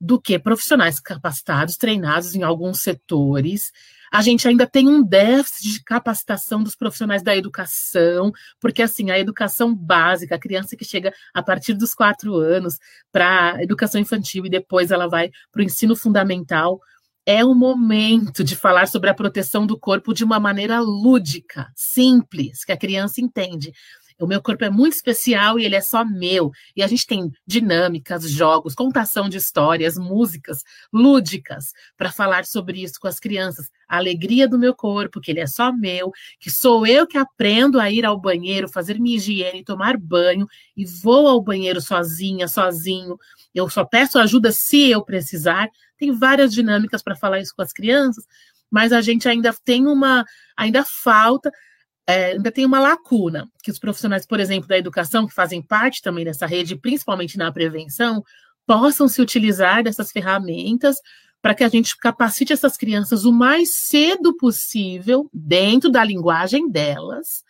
do que profissionais capacitados, treinados em alguns setores. A gente ainda tem um déficit de capacitação dos profissionais da educação, porque assim, a educação básica, a criança que chega a partir dos quatro anos para a educação infantil e depois ela vai para o ensino fundamental, é o momento de falar sobre a proteção do corpo de uma maneira lúdica, simples, que a criança entende. O meu corpo é muito especial e ele é só meu. E a gente tem dinâmicas, jogos, contação de histórias, músicas lúdicas para falar sobre isso com as crianças. A alegria do meu corpo, que ele é só meu, que sou eu que aprendo a ir ao banheiro, fazer minha higiene, tomar banho e vou ao banheiro sozinha, sozinho. Eu só peço ajuda se eu precisar. Tem várias dinâmicas para falar isso com as crianças, mas a gente ainda tem uma, ainda falta é, ainda tem uma lacuna, que os profissionais, por exemplo, da educação, que fazem parte também dessa rede, principalmente na prevenção, possam se utilizar dessas ferramentas para que a gente capacite essas crianças o mais cedo possível, dentro da linguagem delas,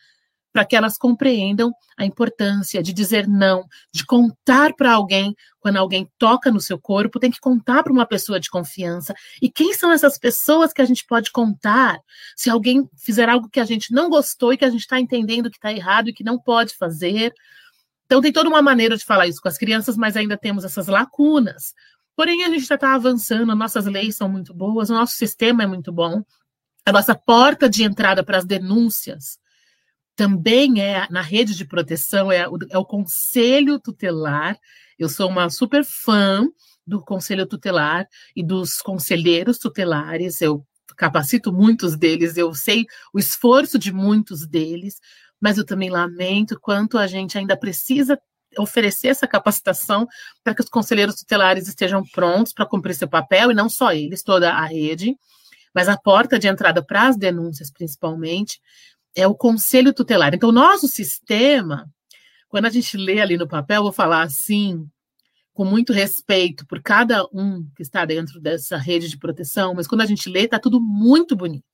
para que elas compreendam a importância de dizer não, de contar para alguém quando alguém toca no seu corpo, tem que contar para uma pessoa de confiança. E quem são essas pessoas que a gente pode contar se alguém fizer algo que a gente não gostou e que a gente está entendendo que está errado e que não pode fazer? Então, tem toda uma maneira de falar isso com as crianças, mas ainda temos essas lacunas. Porém, a gente já está avançando, nossas leis são muito boas, o nosso sistema é muito bom, a nossa porta de entrada para as denúncias também é na rede de proteção, é é o Conselho Tutelar. Eu sou uma super fã do Conselho Tutelar e dos conselheiros tutelares. Eu capacito muitos deles, eu sei o esforço de muitos deles, mas eu também lamento quanto a gente ainda precisa oferecer essa capacitação para que os conselheiros tutelares estejam prontos para cumprir seu papel, e não só eles, toda a rede, mas a porta de entrada para as denúncias, principalmente, é o conselho tutelar. Então, nosso sistema, quando a gente lê ali no papel, vou falar assim, com muito respeito por cada um que está dentro dessa rede de proteção, mas quando a gente lê, está tudo muito bonito.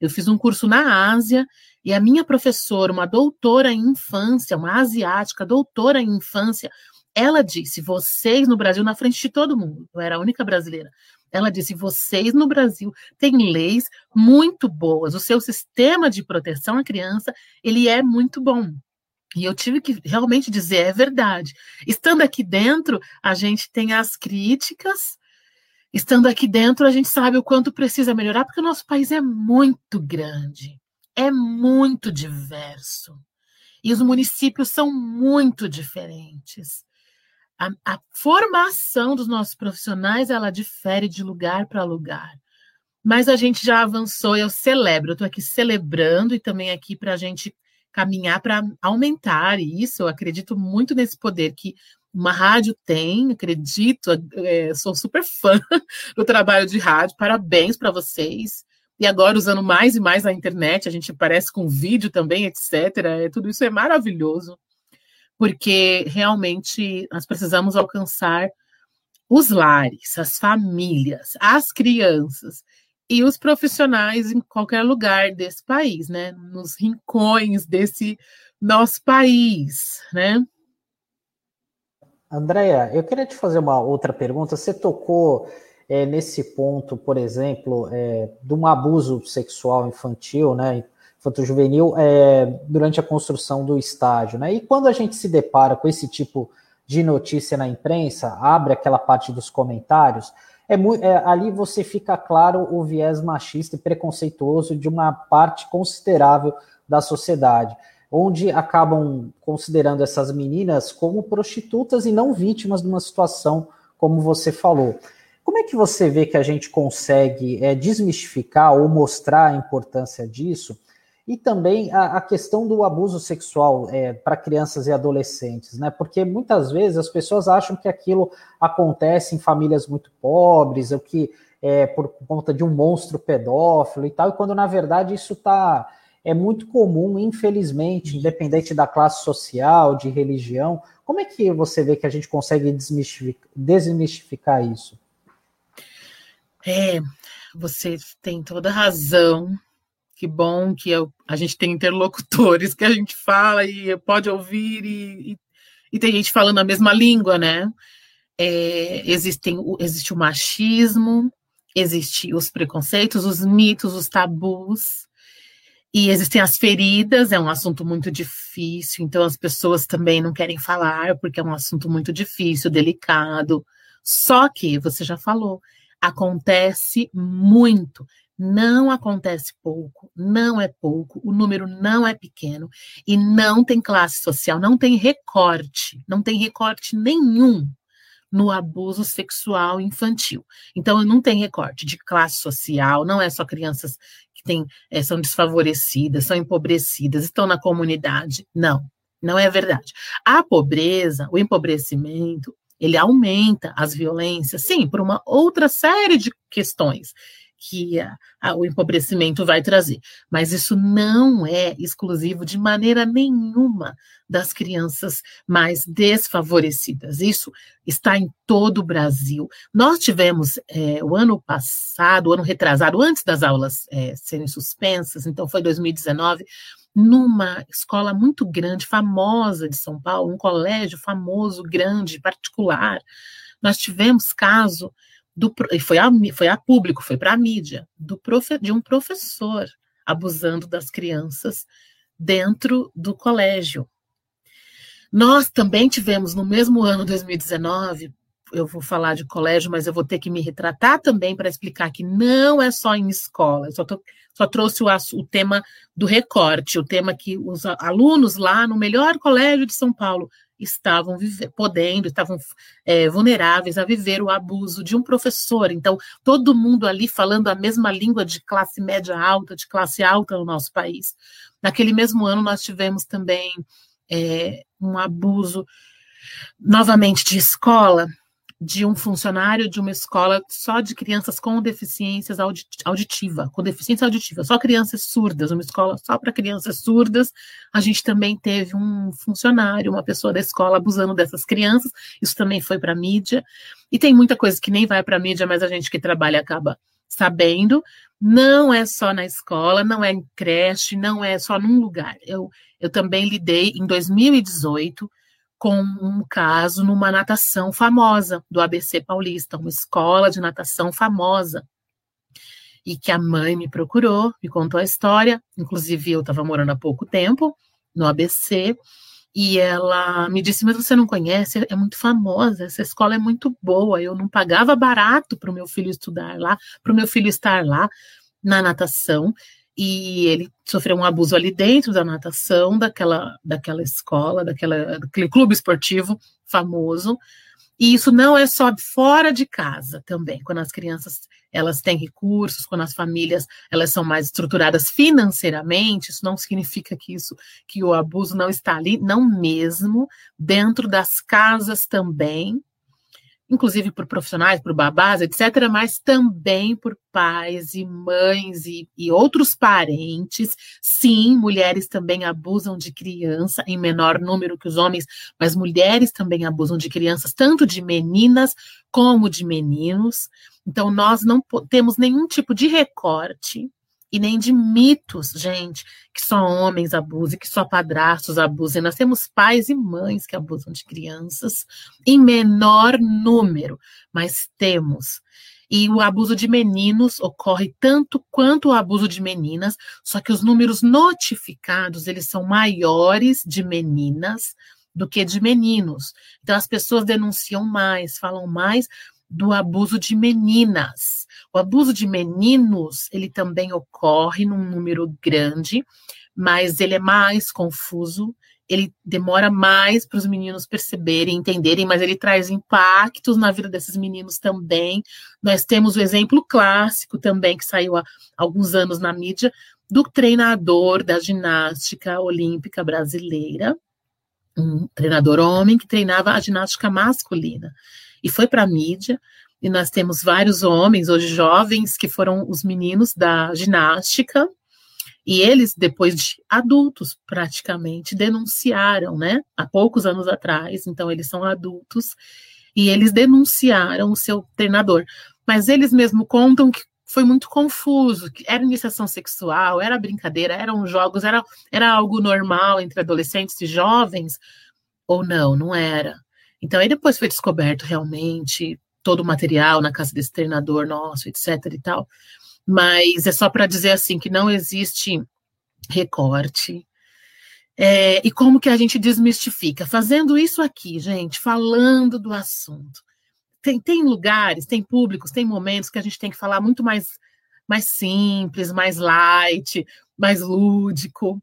Eu fiz um curso na Ásia e a minha professora, uma doutora em infância, uma asiática, doutora em infância, ela disse: vocês no Brasil, na frente de todo mundo, eu era a única brasileira. Ela disse: vocês no Brasil têm leis muito boas. O seu sistema de proteção à criança ele é muito bom. E eu tive que realmente dizer, é verdade. Estando aqui dentro, a gente tem as críticas, estando aqui dentro, a gente sabe o quanto precisa melhorar, porque o nosso país é muito grande, é muito diverso. E os municípios são muito diferentes. A, a formação dos nossos profissionais, ela difere de lugar para lugar. Mas a gente já avançou, eu celebro, eu estou aqui celebrando e também aqui para a gente caminhar para aumentar isso. Eu acredito muito nesse poder que uma rádio tem, acredito, é, sou super fã do trabalho de rádio, parabéns para vocês. E agora, usando mais e mais a internet, a gente aparece com vídeo também, etc. É, tudo isso é maravilhoso, porque realmente nós precisamos alcançar os lares, as famílias, as crianças e os profissionais em qualquer lugar desse país, né? Nos rincões desse nosso país, né? Andréia, eu queria te fazer uma outra pergunta. Você tocou é, nesse ponto, por exemplo, é, de um abuso sexual infantil, né? Infanto-juvenil, é, durante a construção do estádio, né? E quando a gente se depara com esse tipo de notícia na imprensa, abre aquela parte dos comentários, é, é, ali você fica claro o viés machista e preconceituoso de uma parte considerável da sociedade, onde acabam considerando essas meninas como prostitutas e não vítimas de uma situação como você falou. Como é que você vê que a gente consegue é, desmistificar ou mostrar a importância disso? E também a, a questão do abuso sexual é, para crianças e adolescentes, né? Porque muitas vezes as pessoas acham que aquilo acontece em famílias muito pobres, ou que é por conta de um monstro pedófilo e tal, e quando na verdade isso tá, é muito comum, infelizmente, independente da classe social, de religião. Como é que você vê que a gente consegue desmistificar, desmistificar isso? É, você tem toda razão que bom que eu, a gente tem interlocutores que a gente fala e pode ouvir e, e, e tem gente falando a mesma língua, né? É, existem, existe o machismo, existe os preconceitos, os mitos, os tabus, e existem as feridas, é um assunto muito difícil, então as pessoas também não querem falar, porque é um assunto muito difícil, delicado. Só que, você já falou, acontece muito não acontece pouco, não é pouco, o número não é pequeno e não tem classe social, não tem recorte, não tem recorte nenhum no abuso sexual infantil. Então, não tem recorte de classe social, não é só crianças que têm, é, são desfavorecidas, são empobrecidas, estão na comunidade. Não, não é verdade. A pobreza, o empobrecimento, ele aumenta as violências, sim, por uma outra série de questões que a, a, o empobrecimento vai trazer. Mas isso não é exclusivo de maneira nenhuma das crianças mais desfavorecidas. Isso está em todo o Brasil. Nós tivemos é, o ano passado, o ano retrasado, antes das aulas é, serem suspensas, então foi 2019, numa escola muito grande, famosa de São Paulo, um colégio famoso, grande, particular. Nós tivemos caso do, foi a, foi a público, foi para a mídia, do profe, de um professor abusando das crianças dentro do colégio. Nós também tivemos, no mesmo ano 2019, eu vou falar de colégio, mas eu vou ter que me retratar também para explicar que não é só em escola. Eu só, tô, só trouxe o, o tema do recorte, o tema que os alunos lá no melhor colégio de São Paulo estavam viver, podendo, estavam é, vulneráveis a viver o abuso de um professor. Então, todo mundo ali falando a mesma língua de classe média alta, de classe alta no nosso país. Naquele mesmo ano, nós tivemos também é, um abuso, novamente, de escola, de um funcionário de uma escola só de crianças com deficiências auditiva, com deficiência auditiva, só crianças surdas, uma escola só para crianças surdas. A gente também teve um funcionário, uma pessoa da escola abusando dessas crianças. Isso também foi para mídia. E tem muita coisa que nem vai para mídia, mas a gente que trabalha acaba sabendo. Não é só na escola, não é em creche, não é só num lugar. Eu, eu também lidei em 2018 com um caso numa natação famosa do ABC Paulista, uma escola de natação famosa. E que a mãe me procurou, me contou a história, inclusive eu estava morando há pouco tempo no ABC, e ela me disse: Mas você não conhece? É muito famosa, essa escola é muito boa. Eu não pagava barato para o meu filho estudar lá, para o meu filho estar lá na natação e ele sofreu um abuso ali dentro da natação daquela, daquela escola, daquela, daquele clube esportivo famoso. E isso não é só fora de casa também, quando as crianças elas têm recursos, quando as famílias elas são mais estruturadas financeiramente, isso não significa que isso que o abuso não está ali, não mesmo dentro das casas também inclusive por profissionais, por babás, etc., mas também por pais e mães e, e, outros parentes. Sim, mulheres também abusam de criança em menor número que os homens, mas mulheres também abusam de crianças, tanto de meninas como de meninos. Então, nós não temos nenhum tipo de recorte e nem de mitos, gente, que só homens abusem, que só padrastos abusem. Nós temos pais e mães que abusam de crianças em menor número, mas temos. E o abuso de meninos ocorre tanto quanto o abuso de meninas, só que os números notificados, eles são maiores de meninas do que de meninos. Então as pessoas denunciam mais, falam mais do abuso de meninas. O abuso de meninos, ele também ocorre num número grande, mas ele é mais confuso, ele demora mais para os meninos perceberem, entenderem, mas ele traz impactos na vida desses meninos também. Nós temos o exemplo clássico também, que saiu há alguns anos na mídia, do treinador da ginástica olímpica brasileira, um treinador homem que treinava a ginástica masculina e foi para a mídia. E nós temos vários homens, hoje jovens, que foram os meninos da ginástica, e eles, depois de adultos, praticamente, denunciaram, né? Há poucos anos atrás, então eles são adultos, e eles denunciaram o seu treinador. Mas eles mesmo contam que foi muito confuso, que era iniciação sexual, era brincadeira, eram jogos, era, era algo normal entre adolescentes e jovens, ou não, não era. Então, aí depois foi descoberto realmente todo o material na casa desse treinador nosso, etc e tal. Mas é só para dizer assim que não existe recorte. É, e como que a gente desmistifica? Fazendo isso aqui, gente, falando do assunto. Tem, tem lugares, tem públicos, tem momentos que a gente tem que falar muito mais, mais simples, mais light, mais lúdico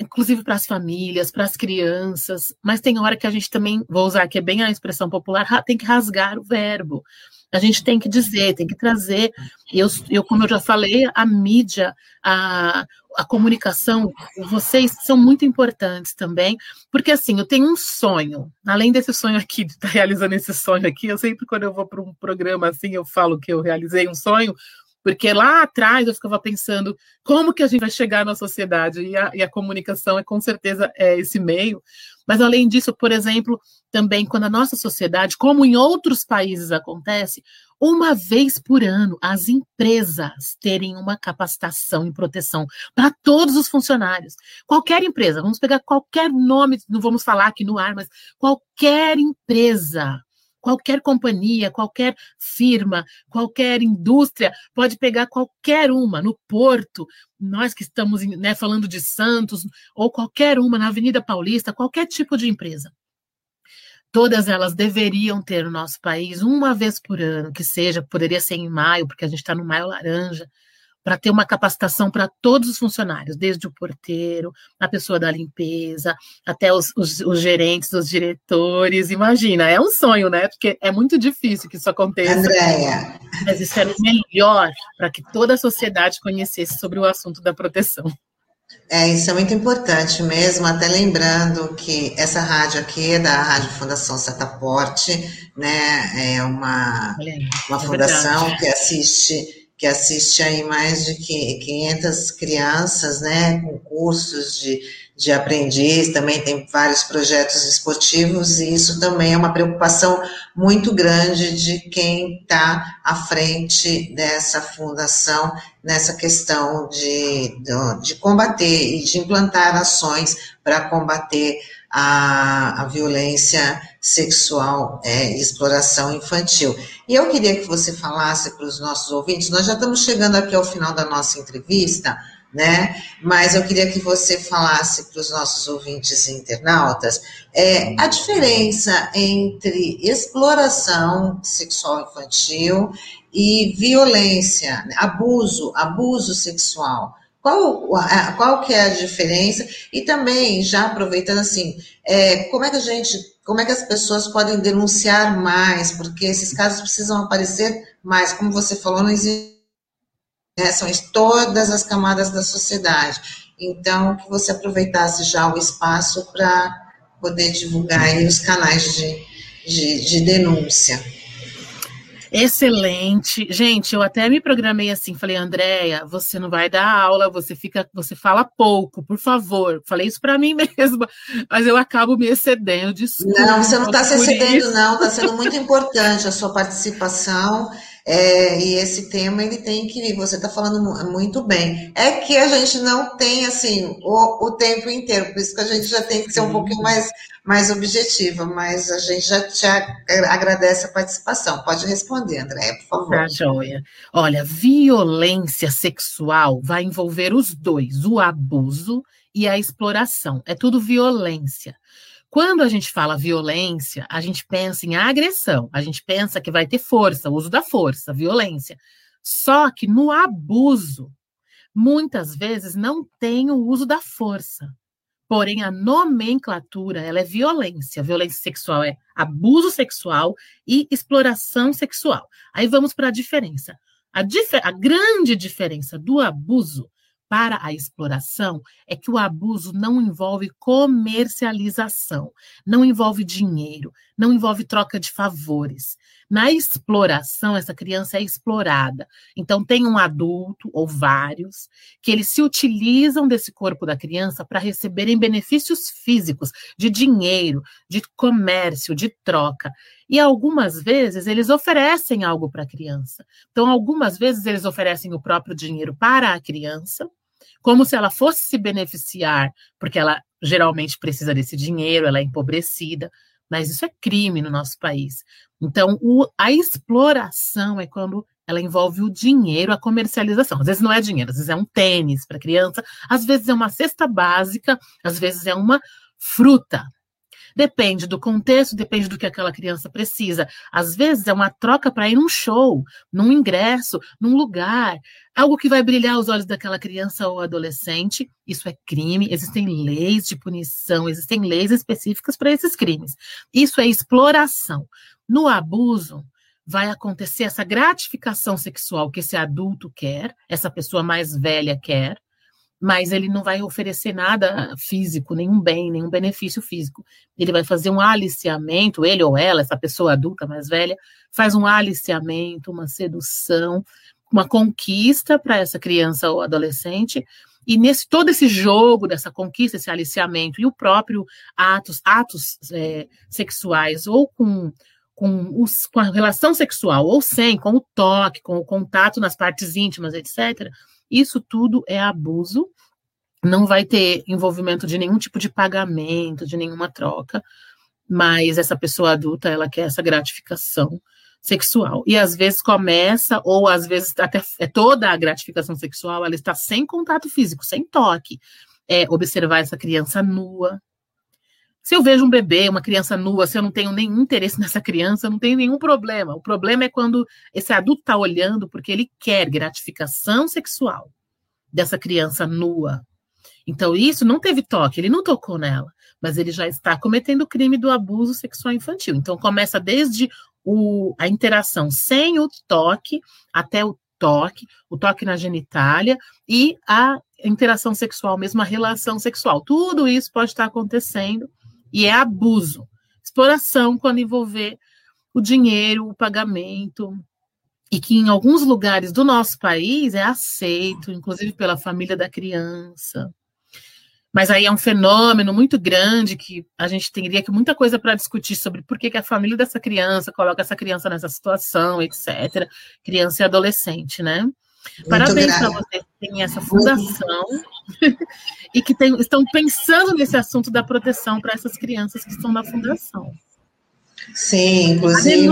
inclusive para as famílias, para as crianças, mas tem hora que a gente também, vou usar que é bem a expressão popular, tem que rasgar o verbo. A gente tem que dizer, tem que trazer. Eu, eu como eu já falei, a mídia, a, a comunicação, vocês são muito importantes também, porque assim, eu tenho um sonho, além desse sonho aqui, de estar realizando esse sonho aqui, eu sempre quando eu vou para um programa assim, eu falo que eu realizei um sonho, porque lá atrás eu ficava pensando como que a gente vai chegar na sociedade, e a, e a comunicação é com certeza é esse meio. Mas além disso, por exemplo, também quando a nossa sociedade, como em outros países acontece, uma vez por ano as empresas terem uma capacitação em proteção para todos os funcionários. Qualquer empresa, vamos pegar qualquer nome, não vamos falar aqui no ar, mas qualquer empresa Qualquer companhia, qualquer firma, qualquer indústria pode pegar qualquer uma no Porto, nós que estamos né, falando de Santos, ou qualquer uma na Avenida Paulista, qualquer tipo de empresa. Todas elas deveriam ter no nosso país uma vez por ano, que seja, poderia ser em maio, porque a gente está no maio laranja, para ter uma capacitação para todos os funcionários, desde o porteiro, a pessoa da limpeza, até os, os, os, gerentes, os diretores. Imagina, é um sonho, né? Porque é muito difícil que isso aconteça. Andréia. Mas isso era o melhor para que toda a sociedade conhecesse sobre o assunto da proteção. É, isso é muito importante mesmo, até lembrando que essa rádio aqui é da Rádio Fundação Setaporte, né, é uma, uma é fundação que assiste que assiste aí mais de 500 crianças, né, com cursos de, de aprendiz, também tem vários projetos esportivos, e isso também é uma preocupação muito grande de quem está à frente dessa fundação, nessa questão de, de, combater e de implantar ações para combater a, a violência sexual é, exploração infantil. E eu queria que você falasse para os nossos ouvintes, nós já estamos chegando aqui ao final da nossa entrevista, né? Mas eu queria que você falasse para os nossos ouvintes internautas é, a diferença entre exploração sexual infantil e violência, abuso, abuso sexual. Qual, qual que é a diferença? E também, já aproveitando assim, é, como é que a gente, como é que as pessoas podem denunciar mais? Porque esses casos precisam aparecer mais. Como você falou, não existe né, são em todas as camadas da sociedade. Então, que você aproveitasse já o espaço para poder divulgar os canais de, de, de denúncia. Excelente. Gente, eu até me programei assim, falei, Andréia, você não vai dar aula, você fica, você fala pouco, por favor. Falei isso para mim mesma, mas eu acabo me excedendo. Desculpa, não, você não está se excedendo, isso. não, está sendo muito importante a sua participação. É, e esse tema ele tem que você está falando muito bem. É que a gente não tem assim o, o tempo inteiro, por isso que a gente já tem que ser um pouquinho mais, mais objetiva, mas a gente já te agradece a participação. Pode responder, André, por favor. Tá, joia. Olha, violência sexual vai envolver os dois, o abuso e a exploração. É tudo violência. Quando a gente fala violência, a gente pensa em agressão, a gente pensa que vai ter força, uso da força, violência. Só que no abuso, muitas vezes não tem o uso da força. Porém, a nomenclatura ela é violência. Violência sexual é abuso sexual e exploração sexual. Aí vamos para a diferença. A, a grande diferença do abuso para a exploração é que o abuso não envolve comercialização, não envolve dinheiro, não envolve troca de favores. Na exploração, essa criança é explorada. Então, tem um adulto ou vários que eles se utilizam desse corpo da criança para receberem benefícios físicos, de dinheiro, de comércio, de troca. E algumas vezes eles oferecem algo para a criança. Então, algumas vezes eles oferecem o próprio dinheiro para a criança como se ela fosse se beneficiar, porque ela geralmente precisa desse dinheiro, ela é empobrecida, mas isso é crime no nosso país. Então, o, a exploração é quando ela envolve o dinheiro, a comercialização. Às vezes não é dinheiro, às vezes é um tênis para criança, às vezes é uma cesta básica, às vezes é uma fruta. Depende do contexto, depende do que aquela criança precisa. Às vezes é uma troca para ir num show, num ingresso, num lugar, algo que vai brilhar os olhos daquela criança ou adolescente. Isso é crime, existem leis de punição, existem leis específicas para esses crimes. Isso é exploração. No abuso, vai acontecer essa gratificação sexual que esse adulto quer, essa pessoa mais velha quer, mas ele não vai oferecer nada físico, nenhum bem, nenhum benefício físico. Ele vai fazer um aliciamento, ele ou ela, essa pessoa adulta mais velha, faz um aliciamento, uma sedução, uma conquista para essa criança ou adolescente. E nesse todo esse jogo dessa conquista, esse aliciamento e o próprio atos, atos é, sexuais ou com com, os, com a relação sexual ou sem, com o toque, com o contato nas partes íntimas, etc isso tudo é abuso, não vai ter envolvimento de nenhum tipo de pagamento, de nenhuma troca, mas essa pessoa adulta, ela quer essa gratificação sexual. E às vezes começa, ou às vezes até é toda a gratificação sexual, ela está sem contato físico, sem toque. É observar essa criança nua, Se eu vejo um bebê, uma criança nua, se eu não tenho nenhum interesse nessa criança, não tem nenhum problema. O problema é quando esse adulto está olhando porque ele quer gratificação sexual dessa criança nua. Então, isso não teve toque, ele não tocou nela, mas ele já está cometendo o crime do abuso sexual infantil. Então, começa desde o, a interação sem o toque até o toque, o toque na genitália e a interação sexual, mesmo a relação sexual. Tudo isso pode estar acontecendo e é abuso. Exploração quando envolver o dinheiro, o pagamento, e que em alguns lugares do nosso país é aceito, inclusive pela família da criança. Mas aí é um fenômeno muito grande que a gente teria que muita coisa para discutir sobre por que, que a família dessa criança coloca essa criança nessa situação, etc. Criança e adolescente, né? Muito Parabéns para vocês que têm essa fundação e que tem, estão pensando nesse assunto da proteção para essas crianças que estão na fundação. Sim, inclusive.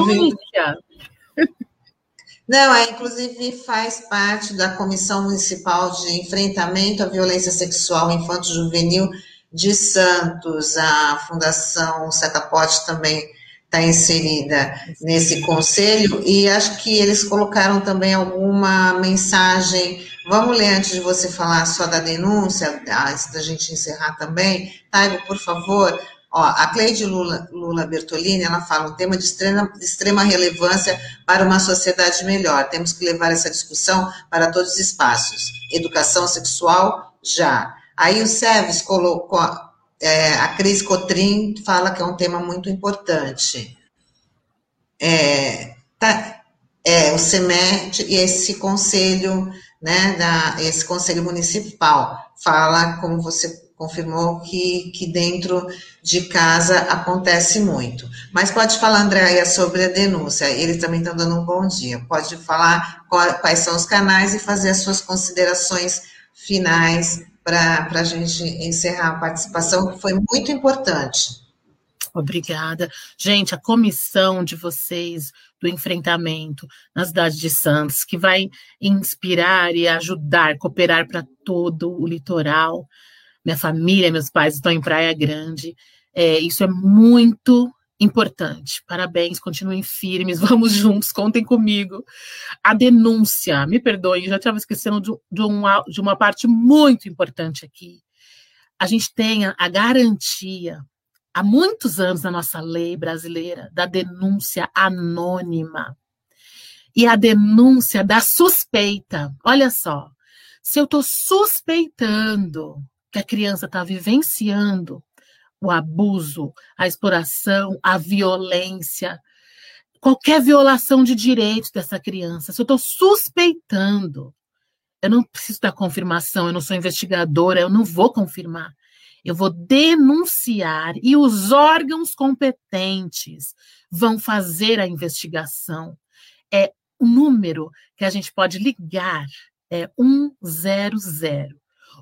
Não, é, inclusive faz parte da Comissão Municipal de Enfrentamento à Violência Sexual Infanto-Juvenil de Santos. A Fundação Setapote também está inserida nesse conselho e acho que eles colocaram também alguma mensagem. Vamos ler antes de você falar só da denúncia, antes da gente encerrar também. Taigo, por favor, Ó, a Cleide Lula, Lula Bertolini, ela fala um tema de extrema, de extrema relevância para uma sociedade melhor. Temos que levar essa discussão para todos os espaços. Educação sexual, já. Aí o Seves colocou, é, a Cris Cotrim fala que é um tema muito importante. É, tá, é, o CEMET e esse conselho, né, da, esse conselho municipal fala, como você confirmou que, que dentro de casa acontece muito. Mas pode falar, Andréia, sobre a denúncia. Eles também estão dando um bom dia. Pode falar quais são os canais e fazer as suas considerações finais para a gente encerrar a participação, que foi muito importante. Obrigada. Gente, a comissão de vocês do enfrentamento na cidade de Santos, que vai inspirar e ajudar, cooperar para todo o litoral minha família, meus pais estão em Praia Grande. É, isso é muito importante. Parabéns, continuem firmes, vamos juntos, contem comigo. A denúncia, me perdoem, já estava esquecendo de, de, uma, de uma parte muito importante aqui. A gente tem a, a garantia, há muitos anos na nossa lei brasileira, da denúncia anônima. E a denúncia da suspeita. Olha só, se eu estou suspeitando que a criança está vivenciando o abuso, a exploração, a violência, qualquer violação de direitos dessa criança. Se eu estou suspeitando, eu não preciso da confirmação, eu não sou investigadora, eu não vou confirmar. Eu vou denunciar e os órgãos competentes vão fazer a investigação. É o número que a gente pode ligar, é 100.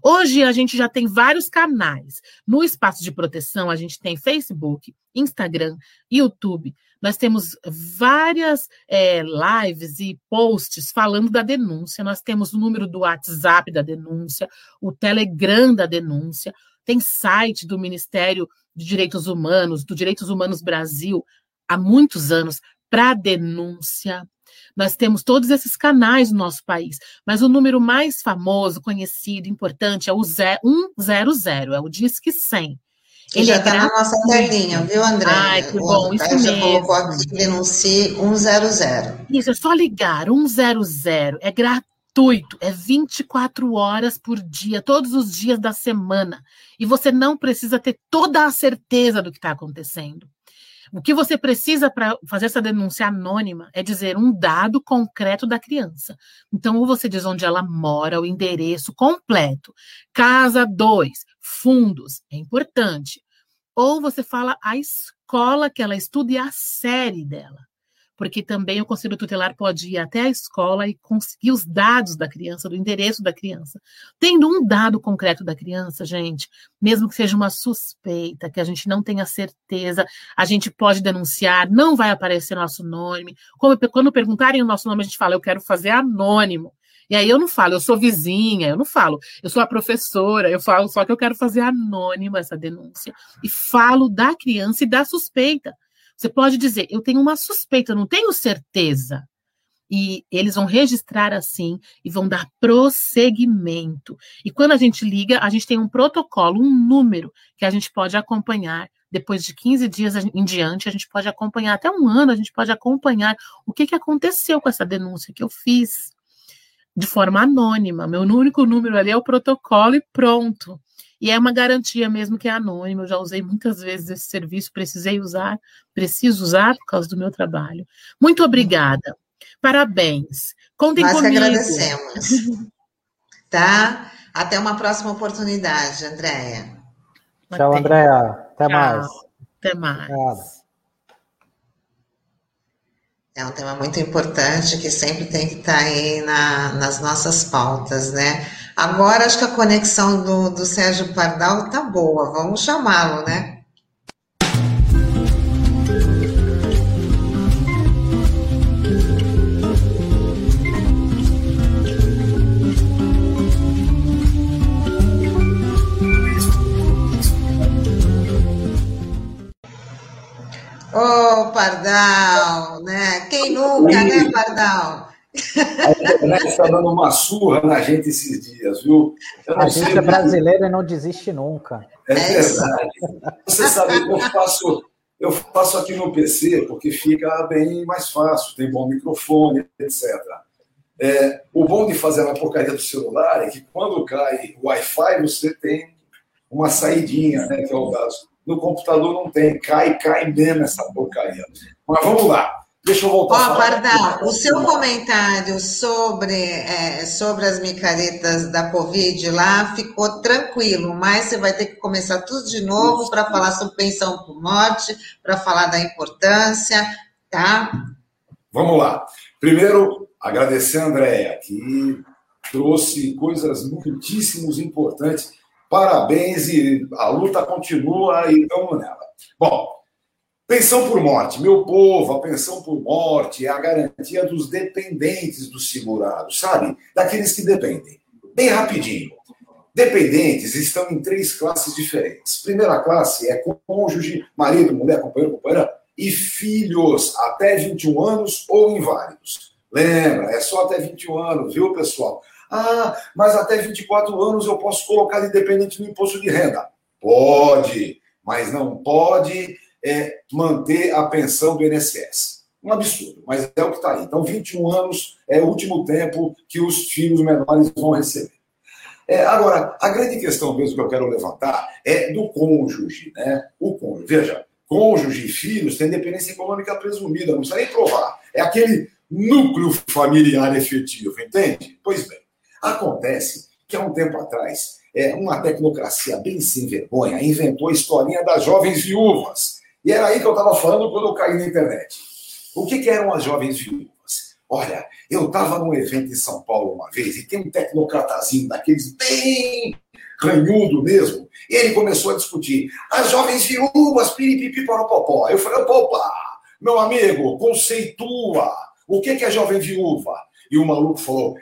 Hoje a gente já tem vários canais. No espaço de proteção, a gente tem Facebook, Instagram, YouTube. Nós temos várias é, lives e posts falando da denúncia. Nós temos o número do WhatsApp da denúncia, o Telegram da denúncia, tem site do Ministério de Direitos Humanos, do Direitos Humanos Brasil, há muitos anos, para denúncia. Nós temos todos esses canais no nosso país, mas o número mais famoso, conhecido, importante é o 100, é o Disque 100. Ele já está é na nossa telinha, viu, André? Ai, que bom, o, isso mesmo. colocou aqui, denuncie 100. Isso, é só ligar, 100, é gratuito, é 24 horas por dia, todos os dias da semana. E você não precisa ter toda a certeza do que está acontecendo. O que você precisa para fazer essa denúncia anônima é dizer um dado concreto da criança. Então, ou você diz onde ela mora, o endereço completo, casa 2, fundos, é importante. Ou você fala a escola que ela estuda e a série dela porque também o conselho tutelar pode ir até a escola e conseguir os dados da criança, do endereço da criança. Tendo um dado concreto da criança, gente, mesmo que seja uma suspeita, que a gente não tenha certeza, a gente pode denunciar, não vai aparecer nosso nome. Como, quando perguntarem o nosso nome, a gente fala, eu quero fazer anônimo. E aí eu não falo, eu sou vizinha, eu não falo, eu sou a professora, eu falo só que eu quero fazer anônima essa denúncia. E falo da criança e da suspeita. Você pode dizer, eu tenho uma suspeita, eu não tenho certeza. E eles vão registrar assim e vão dar prosseguimento. E quando a gente liga, a gente tem um protocolo, um número que a gente pode acompanhar depois de 15 dias em diante, a gente pode acompanhar, até um ano, a gente pode acompanhar o que, que aconteceu com essa denúncia que eu fiz de forma anônima. Meu único número ali é o protocolo e pronto. E é uma garantia mesmo que é anônimo. Eu já usei muitas vezes esse serviço, precisei usar, preciso usar por causa do meu trabalho. Muito obrigada. Parabéns. Contem Nós comigo. Nós agradecemos. tá? Até uma próxima oportunidade, Andréia. Tchau, Andréia. Até Tchau. mais. Até mais. É um tema muito importante que sempre tem que estar aí na, nas nossas pautas, né? Agora acho que a conexão do, do Sérgio Pardal tá boa, vamos chamá-lo, né? Ô, oh, Pardal, né? Quem nunca, né, Pardal? A internet está dando uma surra na gente esses dias, viu? a gente é brasileiro e não desiste nunca. É, verdade. Você sabe, eu faço, eu faço aqui no PC porque fica bem mais fácil, tem bom microfone, etc. É, o bom de fazer na porcaria do celular é que quando cai o Wi-Fi, você tem uma saidinha, né, que é o caso no computador não tem. Cai, cai mesmo essa porcaria. Mas vamos lá. Deixa eu voltar. Ó, oh, Pardal, o seu comentário sobre, é, sobre as micaretas da Covid lá ficou tranquilo, mas você vai ter que começar tudo de novo para falar sobre pensão por morte, para falar da importância, tá? Vamos lá. Primeiro, agradecer a Andréia, que trouxe coisas muitíssimos importantes Parabéns e a luta continua e vamos nela. Bom, pensão por morte. Meu povo, a pensão por morte é a garantia dos dependentes do segurado, sabe? Daqueles que dependem. Bem rapidinho. Dependentes estão em três classes diferentes. Primeira classe é cônjuge, marido, mulher, companheiro, companheira e filhos até 21 anos ou inválidos. Lembra, é só até 21 anos, viu, pessoal? Ah, mas até 24 anos eu posso colocar independente no imposto de renda. Pode, mas não pode é, manter a pensão do INSS. Um absurdo, mas é o que está aí. Então, 21 anos é o último tempo que os filhos menores vão receber. É, agora, a grande questão mesmo que eu quero levantar é do cônjuge, né? O cônjuge. Veja, cônjuge e filhos têm dependência econômica presumida, não precisa nem provar. É aquele núcleo familiar efetivo, entende? Pois bem. Acontece que há um tempo atrás, é, uma tecnocracia bem sem vergonha inventou a historinha das jovens viúvas. E era aí que eu estava falando quando eu caí na internet. O que, que eram as jovens viúvas? Olha, eu estava num evento em São Paulo uma vez e tem um tecnocratazinho daqueles bem ranhudo mesmo, e ele começou a discutir as jovens viúvas, piripipi, poropopó. Eu falei, opa, meu amigo, conceitua, o que, que é jovem viúva? E o maluco falou,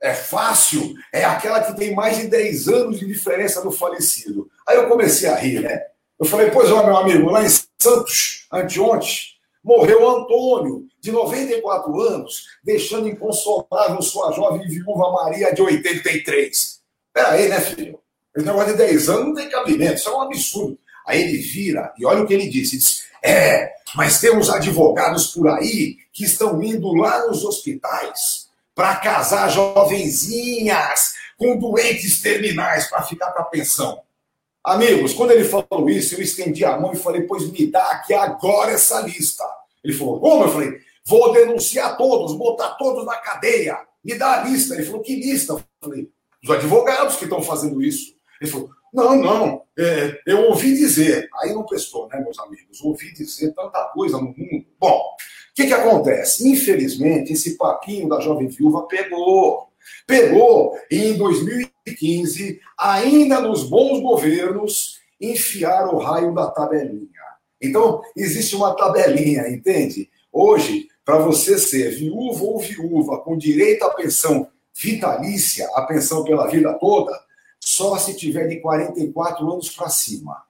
é fácil, é aquela que tem mais de 10 anos de diferença do falecido. Aí eu comecei a rir, né? Eu falei, pois ó, meu amigo, lá em Santos, anteontem, morreu Antônio, de 94 anos, deixando inconsolável sua jovem viúva Maria, de 83. Peraí, né, filho? Esse negócio de 10 anos não tem cabimento, isso é um absurdo. Aí ele vira e olha o que ele disse: diz, É, mas temos advogados por aí que estão indo lá nos hospitais para casar jovenzinhas com doentes terminais para ficar com a pensão. Amigos, quando ele falou isso, eu estendi a mão e falei, pois me dá aqui agora essa lista. Ele falou, como? Eu falei, vou denunciar todos, botar todos na cadeia. Me dá a lista. Ele falou, que lista? Eu falei, os advogados que estão fazendo isso. Ele falou, não, não, é, eu ouvi dizer. Aí não prestou, né, meus amigos? Ouvi dizer tanta coisa no mundo. Bom, que, que acontece? Infelizmente, esse papinho da jovem viúva pegou. Pegou e em 2015, ainda nos bons governos, enfiaram o raio da tabelinha. Então, existe uma tabelinha, entende? Hoje, para você ser viúvo ou viúva com direito à pensão vitalícia, a pensão pela vida toda, só se tiver de 44 anos para cima.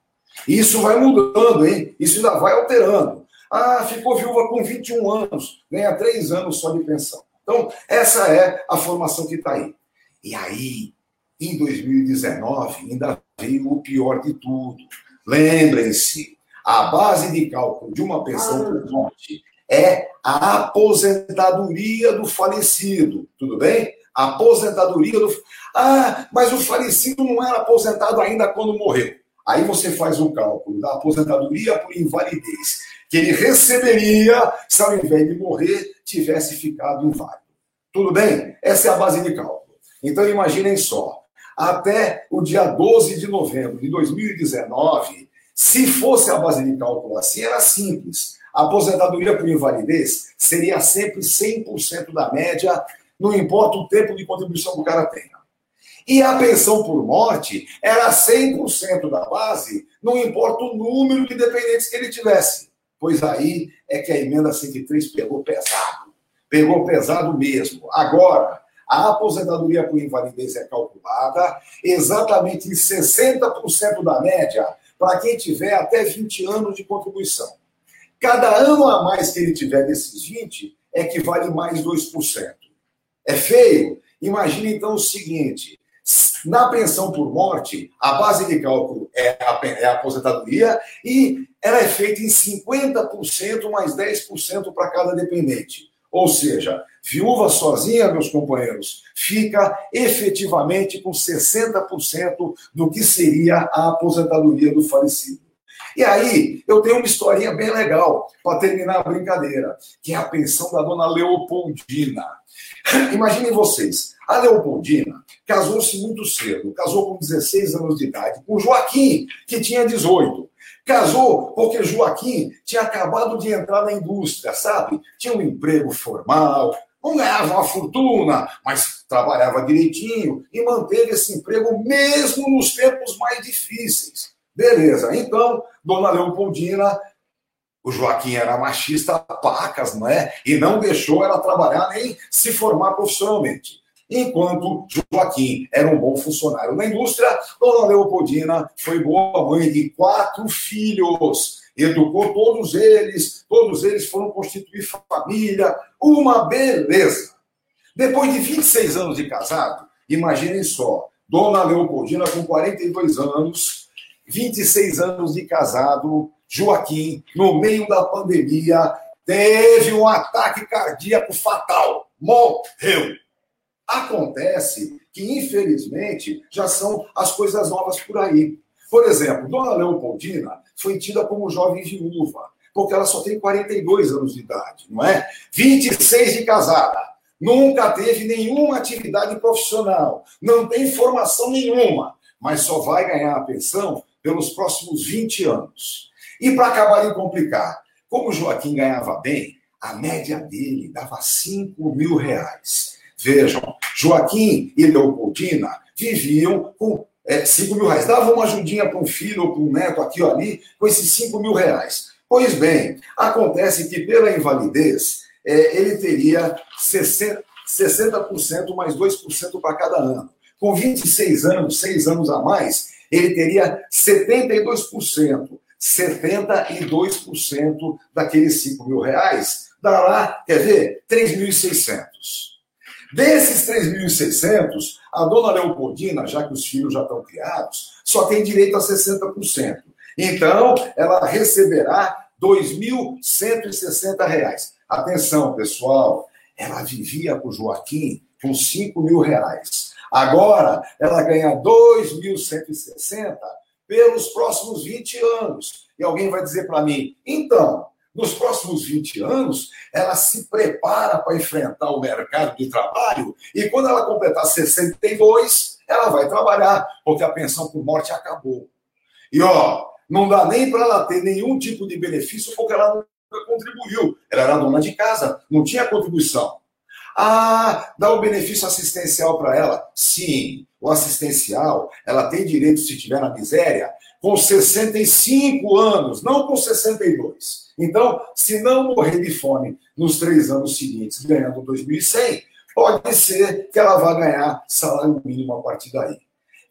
Isso vai mudando, hein? Isso ainda vai alterando. Ah, ficou viúva com 21 anos, ganha 3 anos só de pensão. Então, essa é a formação que está aí. E aí, em 2019, ainda veio o pior de tudo. Lembrem-se, a base de cálculo de uma pensão por morte é a aposentadoria do falecido. Tudo bem? A aposentadoria do. Ah, mas o falecido não era aposentado ainda quando morreu. Aí você faz o cálculo da aposentadoria por invalidez que ele receberia se ao invés de morrer tivesse ficado inválido. Tudo bem? Essa é a base de cálculo. Então imaginem só, até o dia 12 de novembro de 2019, se fosse a base de cálculo assim, era simples. A aposentadoria por invalidez seria sempre 100% da média, não importa o tempo de contribuição que o cara tenha. E a pensão por morte era 100% da base, não importa o número de dependentes que ele tivesse. Pois aí é que a emenda 103 pegou pesado. Pegou pesado mesmo. Agora, a aposentadoria por invalidez é calculada exatamente em 60% da média para quem tiver até 20 anos de contribuição. Cada ano a mais que ele tiver desses 20 equivale mais 2%. É feio? Imagine então o seguinte: na pensão por morte, a base de cálculo é a, é a aposentadoria e ela é feita em 50% mais 10% para cada dependente. Ou seja, viúva sozinha, meus companheiros, fica efetivamente com 60% do que seria a aposentadoria do falecido. E aí, eu tenho uma historinha bem legal para terminar a brincadeira, que é a pensão da dona Leopoldina. Imaginem vocês, a Leopoldina casou-se muito cedo, casou com 16 anos de idade, com Joaquim, que tinha 18. Casou porque Joaquim tinha acabado de entrar na indústria, sabe? Tinha um emprego formal, não ganhava uma fortuna, mas trabalhava direitinho e manteve esse emprego mesmo nos tempos mais difíceis. Beleza, então, dona Leopoldina, o Joaquim era machista pacas, não é? E não deixou ela trabalhar nem se formar profissionalmente. Enquanto Joaquim era um bom funcionário na indústria, Dona Leopoldina foi boa mãe de quatro filhos, educou todos eles, todos eles foram constituir família, uma beleza. Depois de 26 anos de casado, imaginem só, Dona Leopoldina com 42 anos, 26 anos de casado, Joaquim, no meio da pandemia, teve um ataque cardíaco fatal, morreu. Acontece que, infelizmente, já são as coisas novas por aí. Por exemplo, Dona Leopoldina foi tida como jovem viúva, porque ela só tem 42 anos de idade, não é? 26 de casada, nunca teve nenhuma atividade profissional, não tem formação nenhuma, mas só vai ganhar a pensão pelos próximos 20 anos. E para acabar de complicar, como o Joaquim ganhava bem, a média dele dava 5 mil reais. Vejam, Joaquim e Leopoldina viviam com é, 5 mil reais. Davam uma ajudinha para um filho ou para um neto aqui ou ali com esses 5 mil reais. Pois bem, acontece que pela invalidez, é, ele teria 60%, 60% mais 2% para cada ano. Com 26 anos, 6 anos a mais, ele teria 72%. 72% daqueles 5 mil reais dará, quer ver, 3.600. Desses 3.600, a dona Leopoldina, já que os filhos já estão criados, só tem direito a 60%. Então, ela receberá R$ 2.160. Atenção, pessoal, ela vivia com o Joaquim com 5 mil reais. Agora, ela ganha 2.160 pelos próximos 20 anos. E alguém vai dizer para mim, então, nos próximos 20 anos, ela se prepara para enfrentar o mercado de trabalho e quando ela completar 62, ela vai trabalhar, porque a pensão por morte acabou. E ó, não dá nem para ela ter nenhum tipo de benefício porque ela não contribuiu. Ela era dona de casa, não tinha contribuição. Ah, dá o benefício assistencial para ela? Sim, o assistencial, ela tem direito, se estiver na miséria, com 65 anos, não com 62. Então, se não morrer de fome nos três anos seguintes, ganhando 2.100, pode ser que ela vá ganhar salário mínimo a partir daí.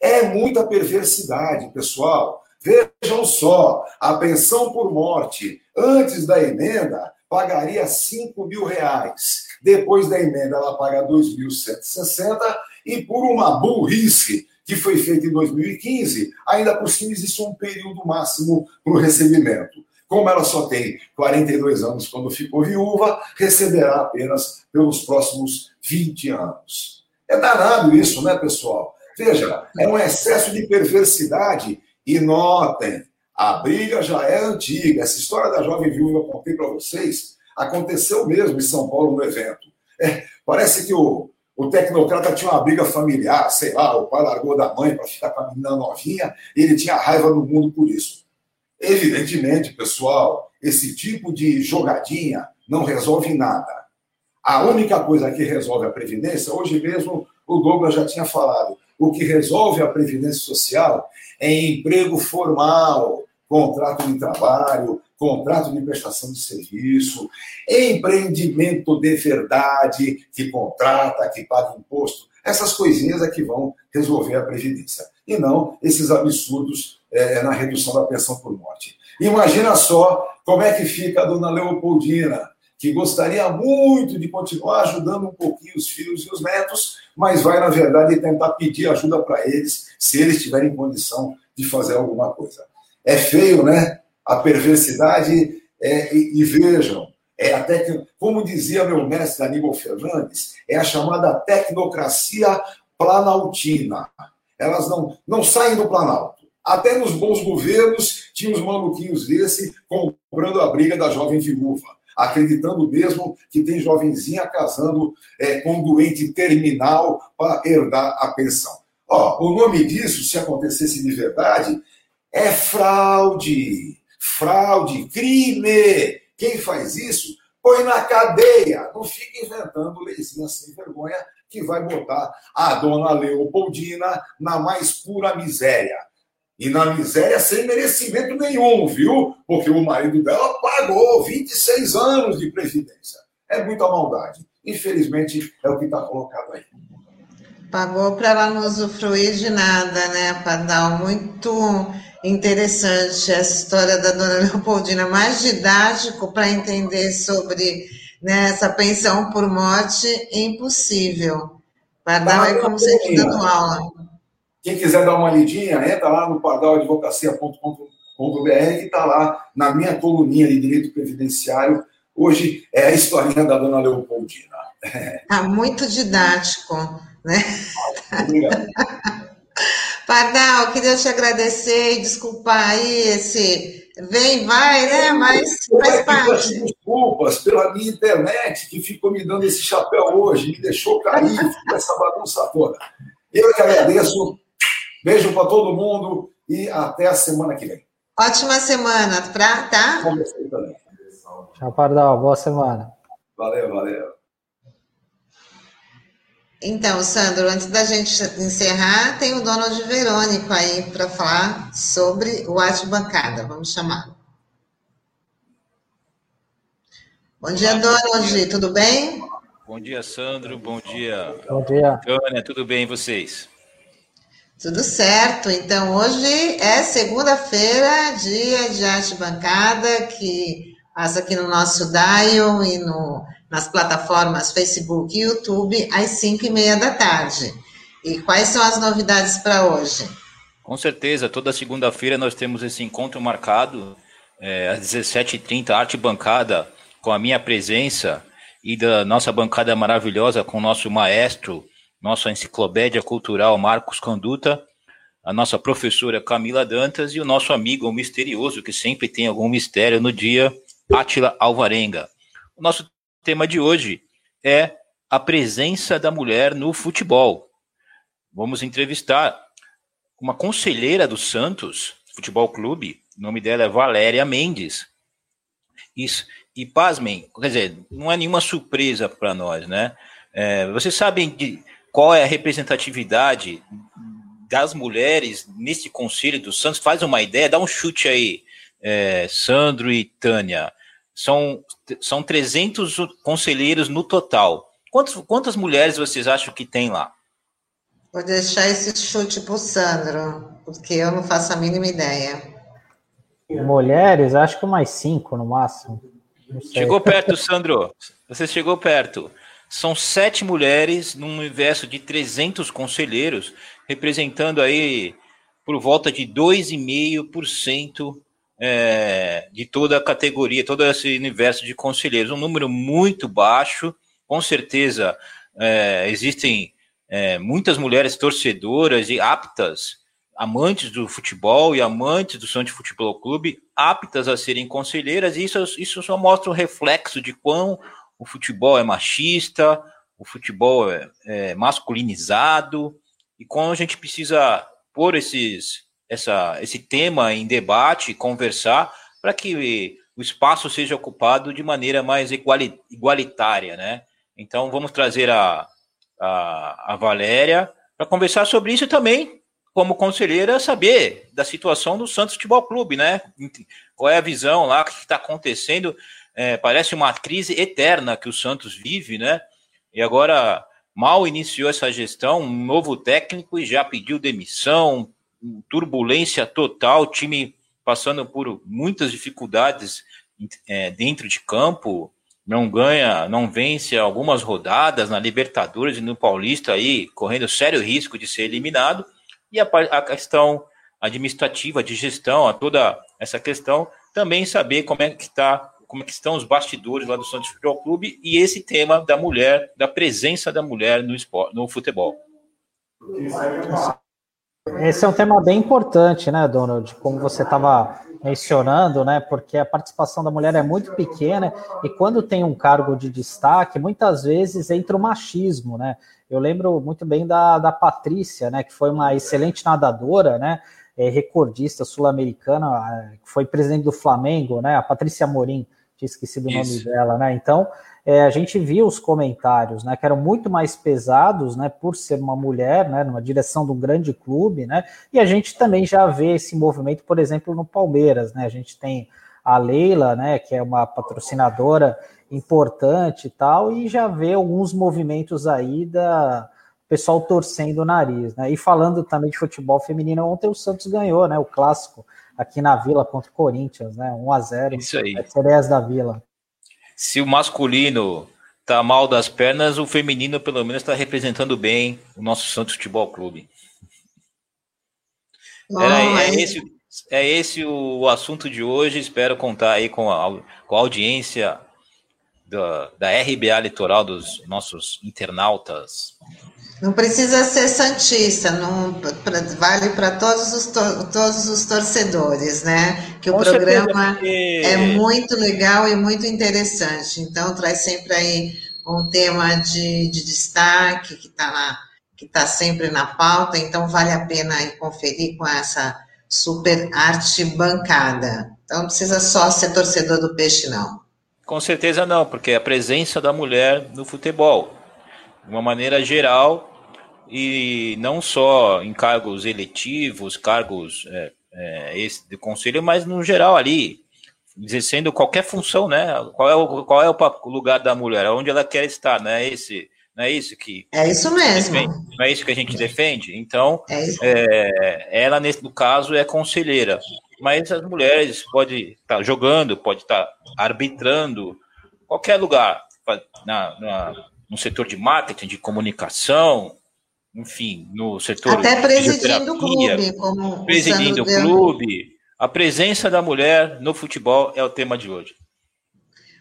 É muita perversidade, pessoal. Vejam só, a pensão por morte antes da emenda pagaria 5 mil reais. Depois da emenda, ela paga 2.160 e por uma burrice que foi feita em 2015, ainda por cima existe um período máximo para o recebimento. Como ela só tem 42 anos quando ficou viúva, receberá apenas pelos próximos 20 anos. É danado isso, né, pessoal? Veja, é um excesso de perversidade. E notem, a briga já é antiga. Essa história da jovem viúva que eu contei para vocês aconteceu mesmo em São Paulo no evento. É, parece que o, o tecnocrata tinha uma briga familiar, sei lá, o pai largou da mãe para ficar com a menina novinha, e ele tinha raiva no mundo por isso. Evidentemente, pessoal, esse tipo de jogadinha não resolve nada. A única coisa que resolve a Previdência, hoje mesmo o Douglas já tinha falado, o que resolve a Previdência Social é emprego formal, contrato de trabalho, contrato de prestação de serviço, empreendimento de verdade, que contrata, que paga imposto. Essas coisinhas é que vão resolver a Previdência. E não esses absurdos é, na redução da pensão por morte. Imagina só como é que fica a dona Leopoldina, que gostaria muito de continuar ajudando um pouquinho os filhos e os netos, mas vai, na verdade, tentar pedir ajuda para eles, se eles tiverem condição de fazer alguma coisa. É feio, né? A perversidade, é, e, e vejam, é que, como dizia meu mestre Aníbal Fernandes, é a chamada tecnocracia planaltina. Elas não, não saem do Planalto. Até nos bons governos tinha os maluquinhos desse comprando a briga da jovem viúva, acreditando mesmo que tem jovenzinha casando é, com um doente terminal para herdar a pensão. Ó, o nome disso, se acontecesse de verdade, é fraude. Fraude, crime. Quem faz isso, põe na cadeia. Não fica inventando leizinha sem vergonha que vai botar a dona Leopoldina na mais pura miséria. E na miséria sem merecimento nenhum, viu? Porque o marido dela pagou 26 anos de previdência. É muita maldade. Infelizmente, é o que está colocado aí. Pagou para ela não usufruir de nada, né, Padal? Muito interessante essa história da dona Leopoldina, mais didático para entender sobre né, essa pensão por morte, impossível. Pardal é como se estivesse dando aula. Quem quiser dar uma lidinha, entra lá no pardal.advocacia.com.br que está lá na minha coluninha de direito previdenciário. Hoje é a historinha da dona Leopoldina. Está muito didático, né? Obrigado. Pardal, queria te agradecer e desculpar aí esse vem, vai, né? Mas faz parte. Desculpas pela minha internet que ficou me dando esse chapéu hoje, me deixou cair, essa bagunça toda. Eu que agradeço. Beijo para todo mundo e até a semana que vem. Ótima semana, pra, tá? Tchau, Pardal. Boa semana. Valeu, valeu. Então, Sandro, antes da gente encerrar, tem o Donald Verônico aí para falar sobre o Arte Bancada. Vamos chamar. Bom dia, Donald. Tudo bem? Bom dia, Sandro. Bom dia. Bom dia. Tânia, tudo bem e vocês? Tudo certo. Então, hoje é segunda-feira, dia de arte bancada, que passa aqui no nosso Dial e no nas plataformas Facebook e YouTube às 5 e meia da tarde. E quais são as novidades para hoje? Com certeza, toda segunda-feira nós temos esse encontro marcado é, às 17h30, arte bancada, com a minha presença e da nossa bancada maravilhosa com o nosso maestro, nossa enciclopédia cultural Marcos Conduta, a nossa professora Camila Dantas e o nosso amigo misterioso, que sempre tem algum mistério no dia, Átila Alvarenga. O nosso tema de hoje é a presença da mulher no futebol. Vamos entrevistar uma conselheira do Santos Futebol Clube, o nome dela é Valéria Mendes. Isso, e pasmem, quer dizer, não é nenhuma surpresa para nós, né? É, vocês sabem de qual é a representatividade das mulheres nesse conselho do Santos? Faz uma ideia, dá um chute aí, é, Sandro e Tânia. São, são 300 conselheiros no total. Quantos, quantas mulheres vocês acham que tem lá? Vou deixar esse chute para o Sandro, porque eu não faço a mínima ideia. Mulheres, acho que mais cinco no máximo. Chegou perto, Sandro. Você chegou perto. São sete mulheres num universo de 300 conselheiros, representando aí por volta de 2,5% é, de toda a categoria, todo esse universo de conselheiros. Um número muito baixo, com certeza é, existem é, muitas mulheres torcedoras e aptas, amantes do futebol e amantes do Santos Futebol Clube, aptas a serem conselheiras, e isso, isso só mostra um reflexo de quão o futebol é machista, o futebol é, é masculinizado, e quando a gente precisa pôr esses, essa, esse tema em debate, conversar, para que o espaço seja ocupado de maneira mais igualitária, né? Então, vamos trazer a, a, a Valéria para conversar sobre isso também, como conselheira, saber da situação do Santos Futebol Clube, né? Qual é a visão lá, o que está acontecendo? É, parece uma crise eterna que o Santos vive, né? E agora mal iniciou essa gestão, um novo técnico e já pediu demissão, turbulência total, time passando por muitas dificuldades é, dentro de campo, não ganha, não vence algumas rodadas na Libertadores e no Paulista aí, correndo sério risco de ser eliminado, e a, a questão administrativa, de gestão, a toda essa questão, também saber como é que está como é que estão os bastidores lá do Santos Futebol Clube e esse tema da mulher, da presença da mulher no, esporte, no futebol. Esse é um tema bem importante, né, Donald? Como você estava mencionando, né? Porque a participação da mulher é muito pequena e quando tem um cargo de destaque, muitas vezes entra o machismo, né? Eu lembro muito bem da, da Patrícia, né? Que foi uma excelente nadadora, né? É, recordista sul-americana, que foi presidente do Flamengo, né? A Patrícia Morim tinha esquecido o nome dela, né? Então, é, a gente viu os comentários, né, que eram muito mais pesados, né, por ser uma mulher, né, numa direção de um grande clube, né? E a gente também já vê esse movimento, por exemplo, no Palmeiras, né? A gente tem a Leila, né, que é uma patrocinadora importante e tal, e já vê alguns movimentos aí da pessoal torcendo o nariz, né? E falando também de futebol feminino, ontem o Santos ganhou, né, o clássico aqui na Vila contra o Corinthians, né? 1 a 0 Isso aí. Cereas da Vila. Se o masculino tá mal das pernas, o feminino pelo menos está representando bem o nosso Santos Futebol Clube. é, é, esse, é esse o assunto de hoje. Espero contar aí com a, com a audiência da, da RBA Litoral dos nossos internautas. Não precisa ser santista, não pra, vale para todos os todos os torcedores, né? Que o Com programa porque... é muito legal e muito interessante. Então traz sempre aí um tema de, de destaque que está que está sempre na pauta. Então vale a pena conferir com essa super arte bancada. Então não precisa só ser torcedor do peixe, não. Com certeza não, porque a presença da mulher no futebol de uma maneira geral, e não só em cargos eletivos, cargos é, é, esse de conselho, mas no geral ali, exercendo qualquer função, né? Qual é o, qual é o lugar da mulher? Onde ela quer estar, né? Esse, não é isso que. É isso mesmo. Defende, não é isso que a gente defende? Então, é é, ela, nesse no caso, é conselheira. Mas as mulheres podem estar jogando, pode estar arbitrando, qualquer lugar, na, na no setor de marketing, de comunicação, enfim, no setor Até presidindo o clube, como presidindo o clube. A presença da mulher no futebol é o tema de hoje.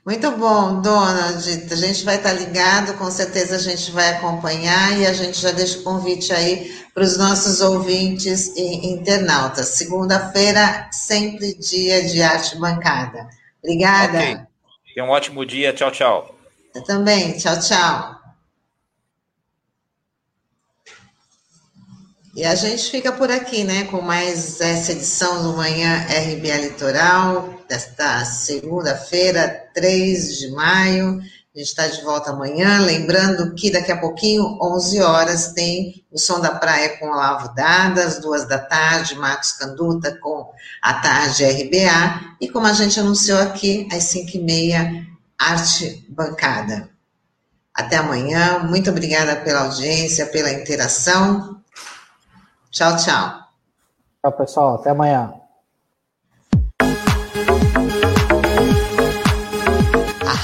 Muito bom, Donald. A gente vai estar ligado, com certeza a gente vai acompanhar e a gente já deixa o convite aí para os nossos ouvintes e internautas. Segunda-feira, sempre dia de arte bancada. Obrigada. Okay. Tenha um ótimo dia. Tchau, tchau. Eu também. Tchau, tchau. E a gente fica por aqui, né, com mais essa edição do Manhã RBA Litoral, desta segunda-feira, 3 de maio. A gente está de volta amanhã, lembrando que daqui a pouquinho, 11 horas, tem o Som da Praia com Olavo Dada, às duas da tarde, Marcos Canduta com a tarde RBA, e como a gente anunciou aqui, às 5 e meia, Arte Bancada. Até amanhã. Muito obrigada pela audiência, pela interação. Tchau, tchau. Tchau, pessoal. Até amanhã.